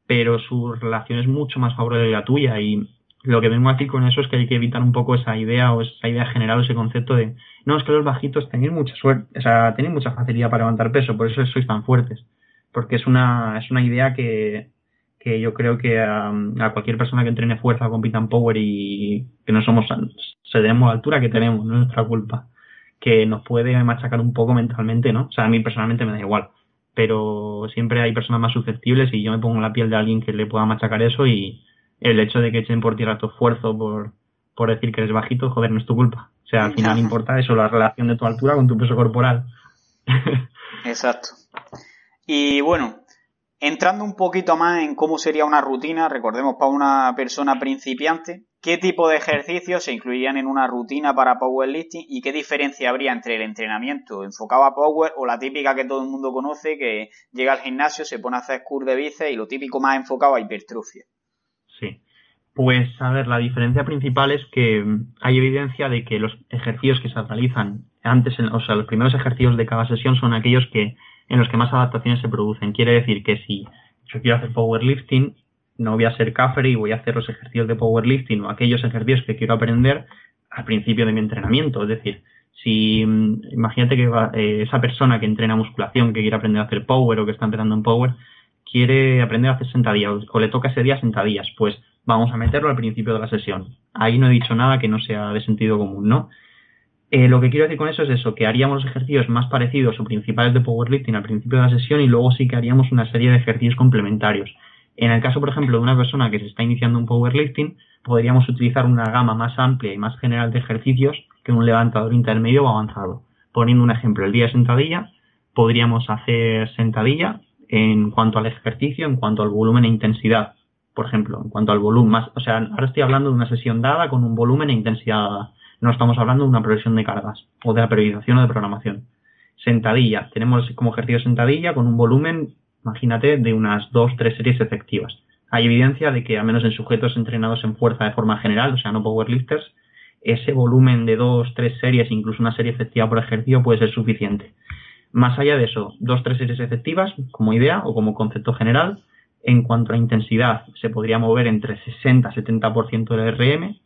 pero su relación es mucho más favorable a la tuya y lo que vengo aquí con eso es que hay que evitar un poco esa idea o esa idea general o ese concepto de no, es que los bajitos tienen mucha suerte, o sea, tienen mucha facilidad para levantar peso, por eso sois tan fuertes. Porque es una, es una idea que, que yo creo que a, cualquier persona que entrene fuerza, compita en power y que no somos, cedemos la altura que tenemos, no es nuestra culpa. Que nos puede machacar un poco mentalmente, ¿no? O sea, a mí personalmente me da igual. Pero siempre hay personas más susceptibles y yo me pongo en la piel de alguien que le pueda machacar eso y, el hecho de que echen por tierra tu esfuerzo por, por decir que eres bajito, joder, no es tu culpa. O sea, al final importa eso, la relación de tu altura con tu peso corporal. Exacto. Y bueno, entrando un poquito más en cómo sería una rutina, recordemos para una persona principiante, ¿qué tipo de ejercicios se incluirían en una rutina para powerlifting y qué diferencia habría entre el entrenamiento enfocado a power o la típica que todo el mundo conoce, que llega al gimnasio, se pone a hacer curl de bíceps y lo típico más enfocado a hipertrofia? Pues a ver, la diferencia principal es que hay evidencia de que los ejercicios que se realizan antes, o sea, los primeros ejercicios de cada sesión son aquellos que en los que más adaptaciones se producen. Quiere decir que si yo quiero hacer powerlifting, no voy a ser café y voy a hacer los ejercicios de powerlifting o aquellos ejercicios que quiero aprender al principio de mi entrenamiento. Es decir, si mm, imagínate que eh, esa persona que entrena musculación, que quiere aprender a hacer power o que está empezando en power, quiere aprender a hacer sentadillas o le toca ese día sentadillas, pues vamos a meterlo al principio de la sesión. Ahí no he dicho nada que no sea de sentido común, ¿no? Eh, lo que quiero decir con eso es eso, que haríamos los ejercicios más parecidos o principales de powerlifting al principio de la sesión y luego sí que haríamos una serie de ejercicios complementarios. En el caso, por ejemplo, de una persona que se está iniciando un powerlifting, podríamos utilizar una gama más amplia y más general de ejercicios que un levantador intermedio o avanzado. Poniendo un ejemplo, el día de sentadilla, podríamos hacer sentadilla en cuanto al ejercicio, en cuanto al volumen e intensidad. Por ejemplo, en cuanto al volumen, más, o sea, ahora estoy hablando de una sesión dada con un volumen e intensidad dada. No estamos hablando de una progresión de cargas o de la periodización o de programación. Sentadilla. Tenemos como ejercicio sentadilla con un volumen, imagínate, de unas dos, tres series efectivas. hay evidencia de que, al menos en sujetos entrenados en fuerza de forma general, o sea, no powerlifters, ese volumen de dos, tres series, incluso una serie efectiva por ejercicio, puede ser suficiente. Más allá de eso, dos, tres series efectivas como idea o como concepto general. En cuanto a intensidad, se podría mover entre 60 y 70% del RM.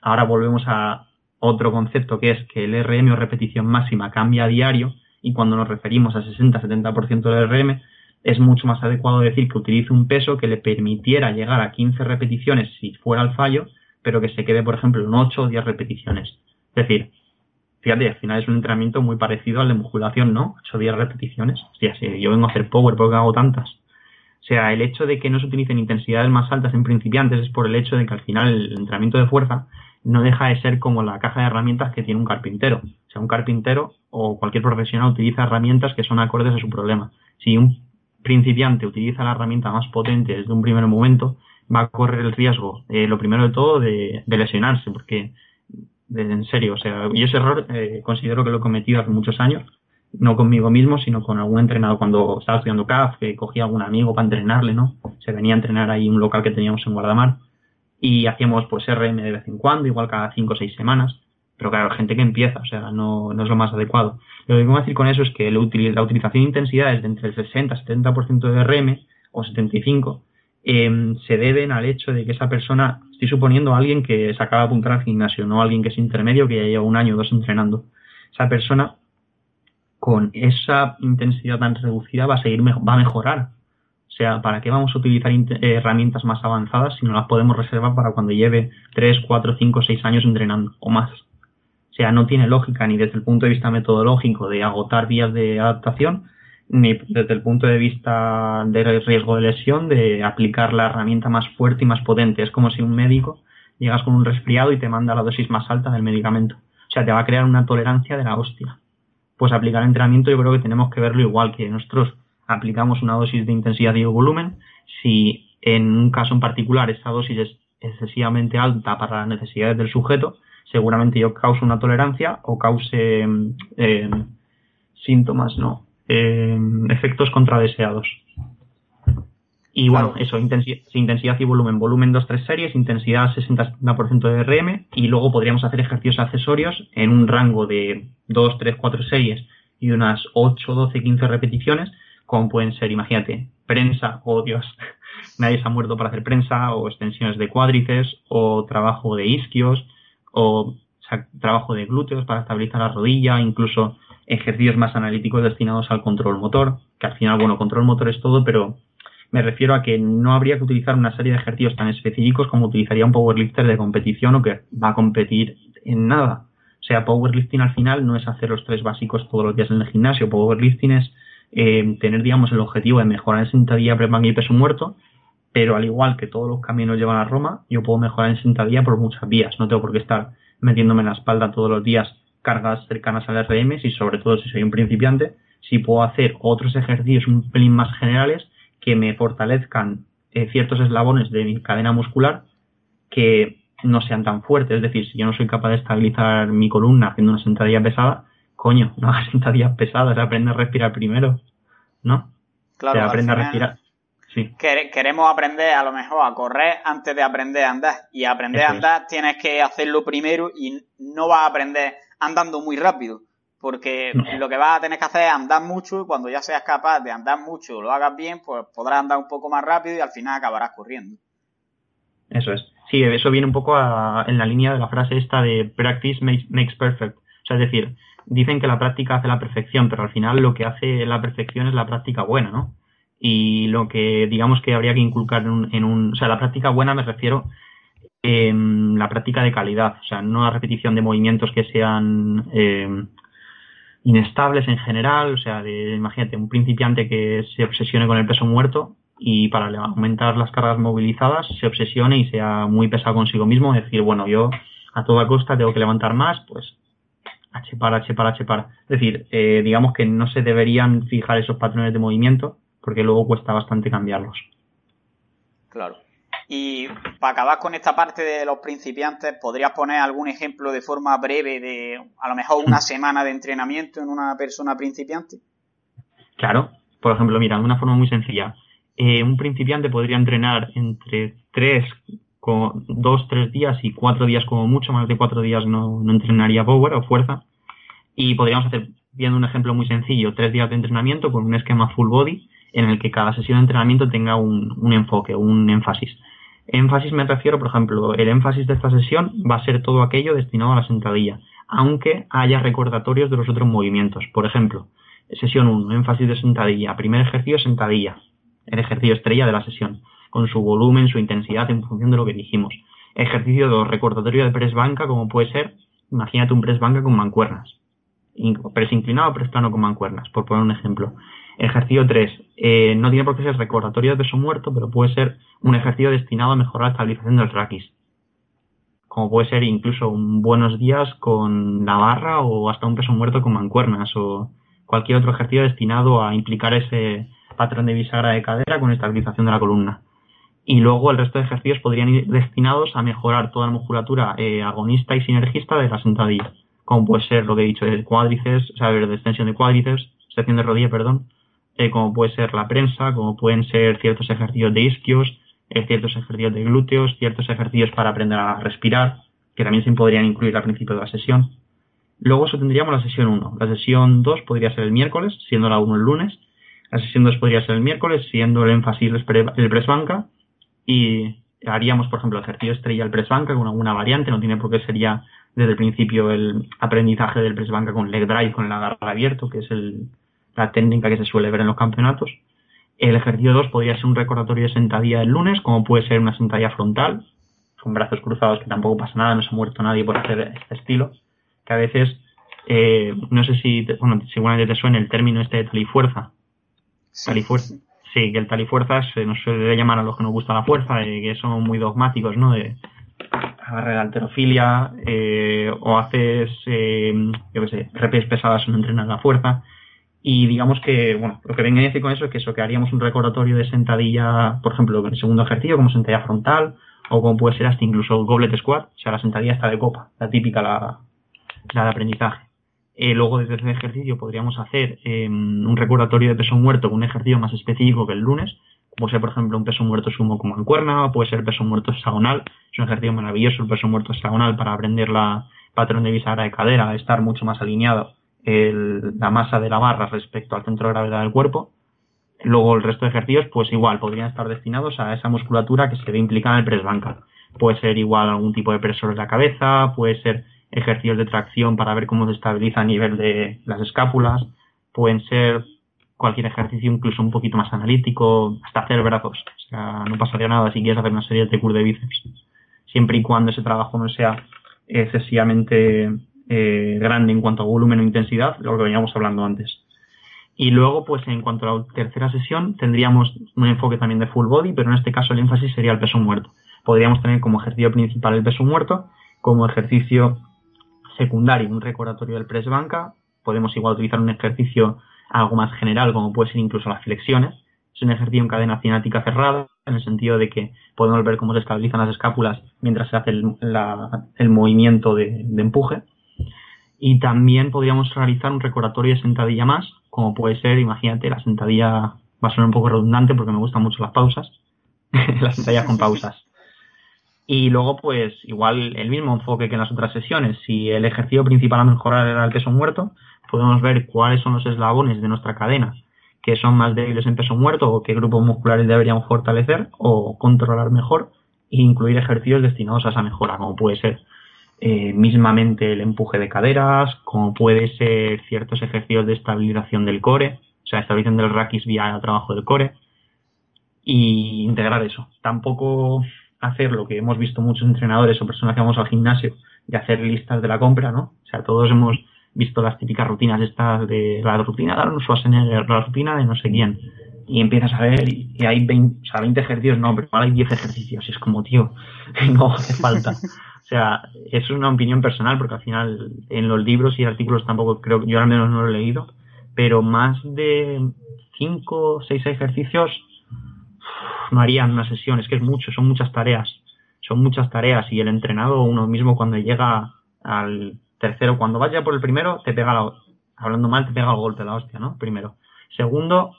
Ahora volvemos a otro concepto que es que el RM o repetición máxima cambia a diario y cuando nos referimos a 60-70% del RM es mucho más adecuado decir que utilice un peso que le permitiera llegar a 15 repeticiones si fuera el fallo, pero que se quede, por ejemplo, en 8 o 10 repeticiones. Es decir, fíjate, al final es un entrenamiento muy parecido al de musculación, ¿no? 8 o 10 repeticiones. Sea, yo vengo a hacer power porque hago tantas. O sea, el hecho de que no se utilicen intensidades más altas en principiantes es por el hecho de que al final el entrenamiento de fuerza no deja de ser como la caja de herramientas que tiene un carpintero. O sea, un carpintero o cualquier profesional utiliza herramientas que son acordes a su problema. Si un principiante utiliza la herramienta más potente desde un primer momento, va a correr el riesgo, eh, lo primero de todo, de, lesionarse, porque en serio, o sea, yo ese error eh, considero que lo he cometido hace muchos años, no conmigo mismo, sino con algún entrenador cuando estaba estudiando CAF, que cogía algún amigo para entrenarle, ¿no? Se venía a entrenar ahí un local que teníamos en Guardamar y hacíamos pues RM de vez en cuando, igual cada cinco o seis semanas, pero claro, gente que empieza, o sea, no, no es lo más adecuado. Lo que quiero decir con eso es que la utilización de intensidades de entre el 60 y 70% de RM o 75 eh, se deben al hecho de que esa persona, estoy suponiendo a alguien que se acaba de apuntar al gimnasio, no alguien que es intermedio, que ya lleva un año o dos entrenando. Esa persona, con esa intensidad tan reducida, va a seguir, va a mejorar. O sea, ¿para qué vamos a utilizar eh, herramientas más avanzadas si no las podemos reservar para cuando lleve 3, 4, 5, 6 años entrenando o más? O sea, no tiene lógica ni desde el punto de vista metodológico de agotar vías de adaptación, ni desde el punto de vista del riesgo de lesión de aplicar la herramienta más fuerte y más potente. Es como si un médico llegas con un resfriado y te manda la dosis más alta del medicamento. O sea, te va a crear una tolerancia de la hostia. Pues aplicar entrenamiento yo creo que tenemos que verlo igual que nosotros aplicamos una dosis de intensidad y volumen. Si en un caso en particular esa dosis es excesivamente alta para las necesidades del sujeto, seguramente yo cause una tolerancia o cause eh, síntomas, no, eh, efectos contradeseados. Y bueno, eso, intensidad, y volumen. Volumen 2-3 series, intensidad 60% de RM y luego podríamos hacer ejercicios accesorios en un rango de 2, 3, 4 series y unas 8, 12, 15 repeticiones, como pueden ser, imagínate, prensa, oh Dios, nadie se ha muerto para hacer prensa, o extensiones de cuádriceps, o trabajo de isquios, o, trabajo de glúteos para estabilizar la rodilla, incluso ejercicios más analíticos destinados al control motor, que al final, bueno, control motor es todo, pero me refiero a que no habría que utilizar una serie de ejercicios tan específicos como utilizaría un powerlifter de competición o que va a competir en nada. O sea, powerlifting al final no es hacer los tres básicos todos los días en el gimnasio. Powerlifting es eh, tener, digamos, el objetivo de mejorar en sentadilla, press y peso muerto, pero al igual que todos los caminos llevan a Roma, yo puedo mejorar en sentadilla por muchas vías. No tengo por qué estar metiéndome en la espalda todos los días cargas cercanas al RM y sobre todo si soy un principiante, si puedo hacer otros ejercicios un pelín más generales que me fortalezcan eh, ciertos eslabones de mi cadena muscular que no sean tan fuertes. Es decir, si yo no soy capaz de estabilizar mi columna haciendo una sentadilla pesada, coño, no hagas sentadillas pesadas, aprende a respirar primero, ¿no? Claro, aprende a respirar. Sí. Queremos aprender a lo mejor a correr antes de aprender a andar. Y aprender a andar tienes que hacerlo primero y no vas a aprender andando muy rápido. Porque lo que vas a tener que hacer es andar mucho y cuando ya seas capaz de andar mucho, lo hagas bien, pues podrás andar un poco más rápido y al final acabarás corriendo. Eso es. Sí, eso viene un poco en la línea de la frase esta de practice makes, perfect. O sea, es decir, dicen que la práctica hace la perfección, pero al final lo que hace la perfección es la práctica buena, ¿no? Y lo que digamos que habría que inculcar en un, en un o sea, la práctica buena me refiero en la práctica de calidad, o sea, no la repetición de movimientos que sean eh, inestables en general, o sea, de, imagínate, un principiante que se obsesione con el peso muerto y para aumentar las cargas movilizadas se obsesione y sea muy pesado consigo mismo, decir, bueno, yo a toda costa tengo que levantar más, pues H para, H para, H para. Es decir, eh, digamos que no se deberían fijar esos patrones de movimiento porque luego cuesta bastante cambiarlos. Claro. Y para acabar con esta parte de los principiantes, ¿podrías poner algún ejemplo de forma breve de a lo mejor una semana de entrenamiento en una persona principiante? Claro. Por ejemplo, mira, de una forma muy sencilla. eh, un principiante podría entrenar entre 3, 2, 3 días y 4 días como mucho, más de 4 días no, no entrenaría power o fuerza. Y podríamos hacer, viendo un ejemplo muy sencillo, 3 días de entrenamiento con un esquema full body en el que cada sesión de entrenamiento tenga un, un enfoque, un énfasis. Énfasis me refiero, por ejemplo, el énfasis de esta sesión va a ser todo aquello destinado a la sentadilla, aunque haya recordatorios de los otros movimientos. Por ejemplo, sesión 1, énfasis de sentadilla, primer ejercicio sentadilla, el ejercicio estrella de la sesión, con su volumen, su intensidad en función de lo que dijimos. Ejercicio 2, recordatorio de press banca, como puede ser, imagínate un press banca con mancuernas. Press inclinado press plano con mancuernas, por poner un ejemplo. Ejercicio 3, eh, no tiene por qué ser recordatorio de peso muerto, pero puede ser un ejercicio destinado a mejorar la estabilización del raquis. Como puede ser incluso un buenos días con la barra o hasta un peso muerto con mancuernas o cualquier otro ejercicio destinado a implicar ese patrón de bisagra de cadera con estabilización de la columna. Y luego el resto de ejercicios podrían ir destinados a mejorar toda la musculatura eh, agonista y sinergista de la sentadilla, como puede ser lo que he dicho, el cuádriceps, o sea, de extensión de cuádriceps, extensión de rodilla, perdón, eh, como puede ser la prensa, como pueden ser ciertos ejercicios de isquios, eh, ciertos ejercicios de glúteos, ciertos ejercicios para aprender a respirar, que también se podrían incluir al principio de la sesión. Luego eso tendríamos la sesión 1. La sesión 2 podría ser el miércoles, siendo la 1 el lunes. La sesión 2 podría ser el miércoles, siendo el énfasis el press banca. Y haríamos, por ejemplo, el ejercicio estrella el press banca con alguna variante, no tiene por qué sería desde el principio el aprendizaje del press banca con leg drive, con el agarre abierto, que es el, la técnica que se suele ver en los campeonatos. El ejercicio 2 podría ser un recordatorio de sentadilla el lunes, como puede ser una sentadilla frontal, con brazos cruzados, que tampoco pasa nada, no se ha muerto nadie por hacer este estilo, que a veces, eh, no sé si, bueno, seguramente te suena el término este de talifuerza. Sí. Talifuerza. Sí, que el talifuerza se nos suele llamar a los que nos gusta la fuerza, de que son muy dogmáticos, ¿no? De agarre de alterofilia, eh, o haces, eh, yo qué sé, repes pesadas no entrenar la fuerza. Y digamos que, bueno, lo que venga a decir con eso es que eso, que haríamos un recordatorio de sentadilla, por ejemplo, en el segundo ejercicio, como sentadilla frontal, o como puede ser hasta incluso goblet squat, o sea, la sentadilla está de copa, la típica, la, la de aprendizaje. Eh, luego, desde ese ejercicio, podríamos hacer eh, un recordatorio de peso muerto con un ejercicio más específico que el lunes, como ser, por ejemplo, un peso muerto sumo como en cuerna, o puede ser peso muerto hexagonal, es un ejercicio maravilloso el peso muerto hexagonal para aprender la patrón de bisagra de cadera, estar mucho más alineado el, la masa de la barra respecto al centro de gravedad del cuerpo. Luego el resto de ejercicios, pues igual, podrían estar destinados a esa musculatura que se ve implicada en el press banca. Puede ser igual algún tipo de presor de la cabeza, puede ser ejercicios de tracción para ver cómo se estabiliza a nivel de las escápulas, pueden ser cualquier ejercicio incluso un poquito más analítico, hasta hacer brazos. O sea, no pasaría nada si quieres hacer una serie de TQ de bíceps. Siempre y cuando ese trabajo no sea excesivamente eh, grande en cuanto a volumen o intensidad, lo que veníamos hablando antes. Y luego, pues en cuanto a la tercera sesión, tendríamos un enfoque también de full body, pero en este caso el énfasis sería el peso muerto. Podríamos tener como ejercicio principal el peso muerto, como ejercicio secundario un recordatorio del press banca. Podemos igual utilizar un ejercicio algo más general, como puede ser incluso las flexiones. Es un ejercicio en cadena cinática cerrada, en el sentido de que podemos ver cómo se estabilizan las escápulas mientras se hace el, el movimiento de, de empuje y también podríamos realizar un recordatorio de sentadilla más, como puede ser, imagínate, la sentadilla va a sonar un poco redundante porque me gustan mucho las pausas, las sentadillas con pausas. Y luego, pues, igual el mismo enfoque que en las otras sesiones. Si el ejercicio principal a mejorar era el peso muerto, podemos ver cuáles son los eslabones de nuestra cadena que son más débiles en peso muerto o qué grupos musculares deberíamos fortalecer o controlar mejor e incluir ejercicios destinados a esa mejora, como puede ser eh, mismamente el empuje de caderas, como puede ser ciertos ejercicios de estabilización del core, o sea, estabilización del raquis vía el trabajo del core, y integrar eso. Tampoco hacer lo que hemos visto muchos entrenadores o personas que vamos al gimnasio de hacer listas de la compra, ¿no? O sea, todos hemos visto las típicas rutinas estas de la rutina de Arnold Schwarzenegger, la rutina de no sé quién, y empiezas a ver y hay 20, o sea, 20 ejercicios, no, pero igual hay 10 ejercicios, y es como, tío, no hace falta. O sea, es una opinión personal porque al final en los libros y artículos tampoco creo, yo al menos no lo he leído, pero más de 5 o 6 ejercicios no harían una sesión, es que es mucho, son muchas tareas, son muchas tareas y el entrenado uno mismo cuando llega al tercero, cuando vaya por el primero, te pega la, hablando mal, te pega el golpe, la hostia, ¿no? Primero. Segundo,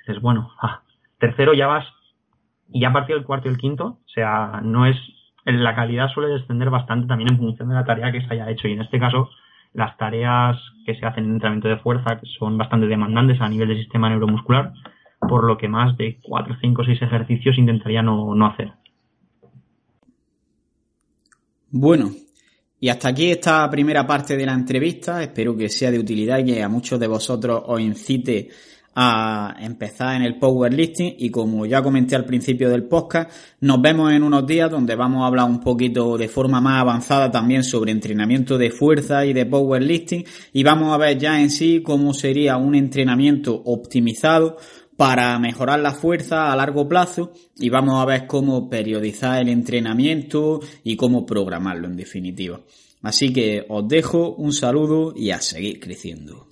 dices, bueno, ah, tercero ya vas, y ya a partir del cuarto y el quinto, o sea, no es, la calidad suele descender bastante también en función de la tarea que se haya hecho, y en este caso, las tareas que se hacen en entrenamiento de fuerza son bastante demandantes a nivel del sistema neuromuscular, por lo que más de 4, 5, 6 ejercicios intentaría no, no hacer. Bueno, y hasta aquí esta primera parte de la entrevista. Espero que sea de utilidad y que a muchos de vosotros os incite a empezar en el powerlifting y como ya comenté al principio del podcast, nos vemos en unos días donde vamos a hablar un poquito de forma más avanzada también sobre entrenamiento de fuerza y de powerlifting y vamos a ver ya en sí cómo sería un entrenamiento optimizado para mejorar la fuerza a largo plazo y vamos a ver cómo periodizar el entrenamiento y cómo programarlo en definitiva. Así que os dejo un saludo y a seguir creciendo.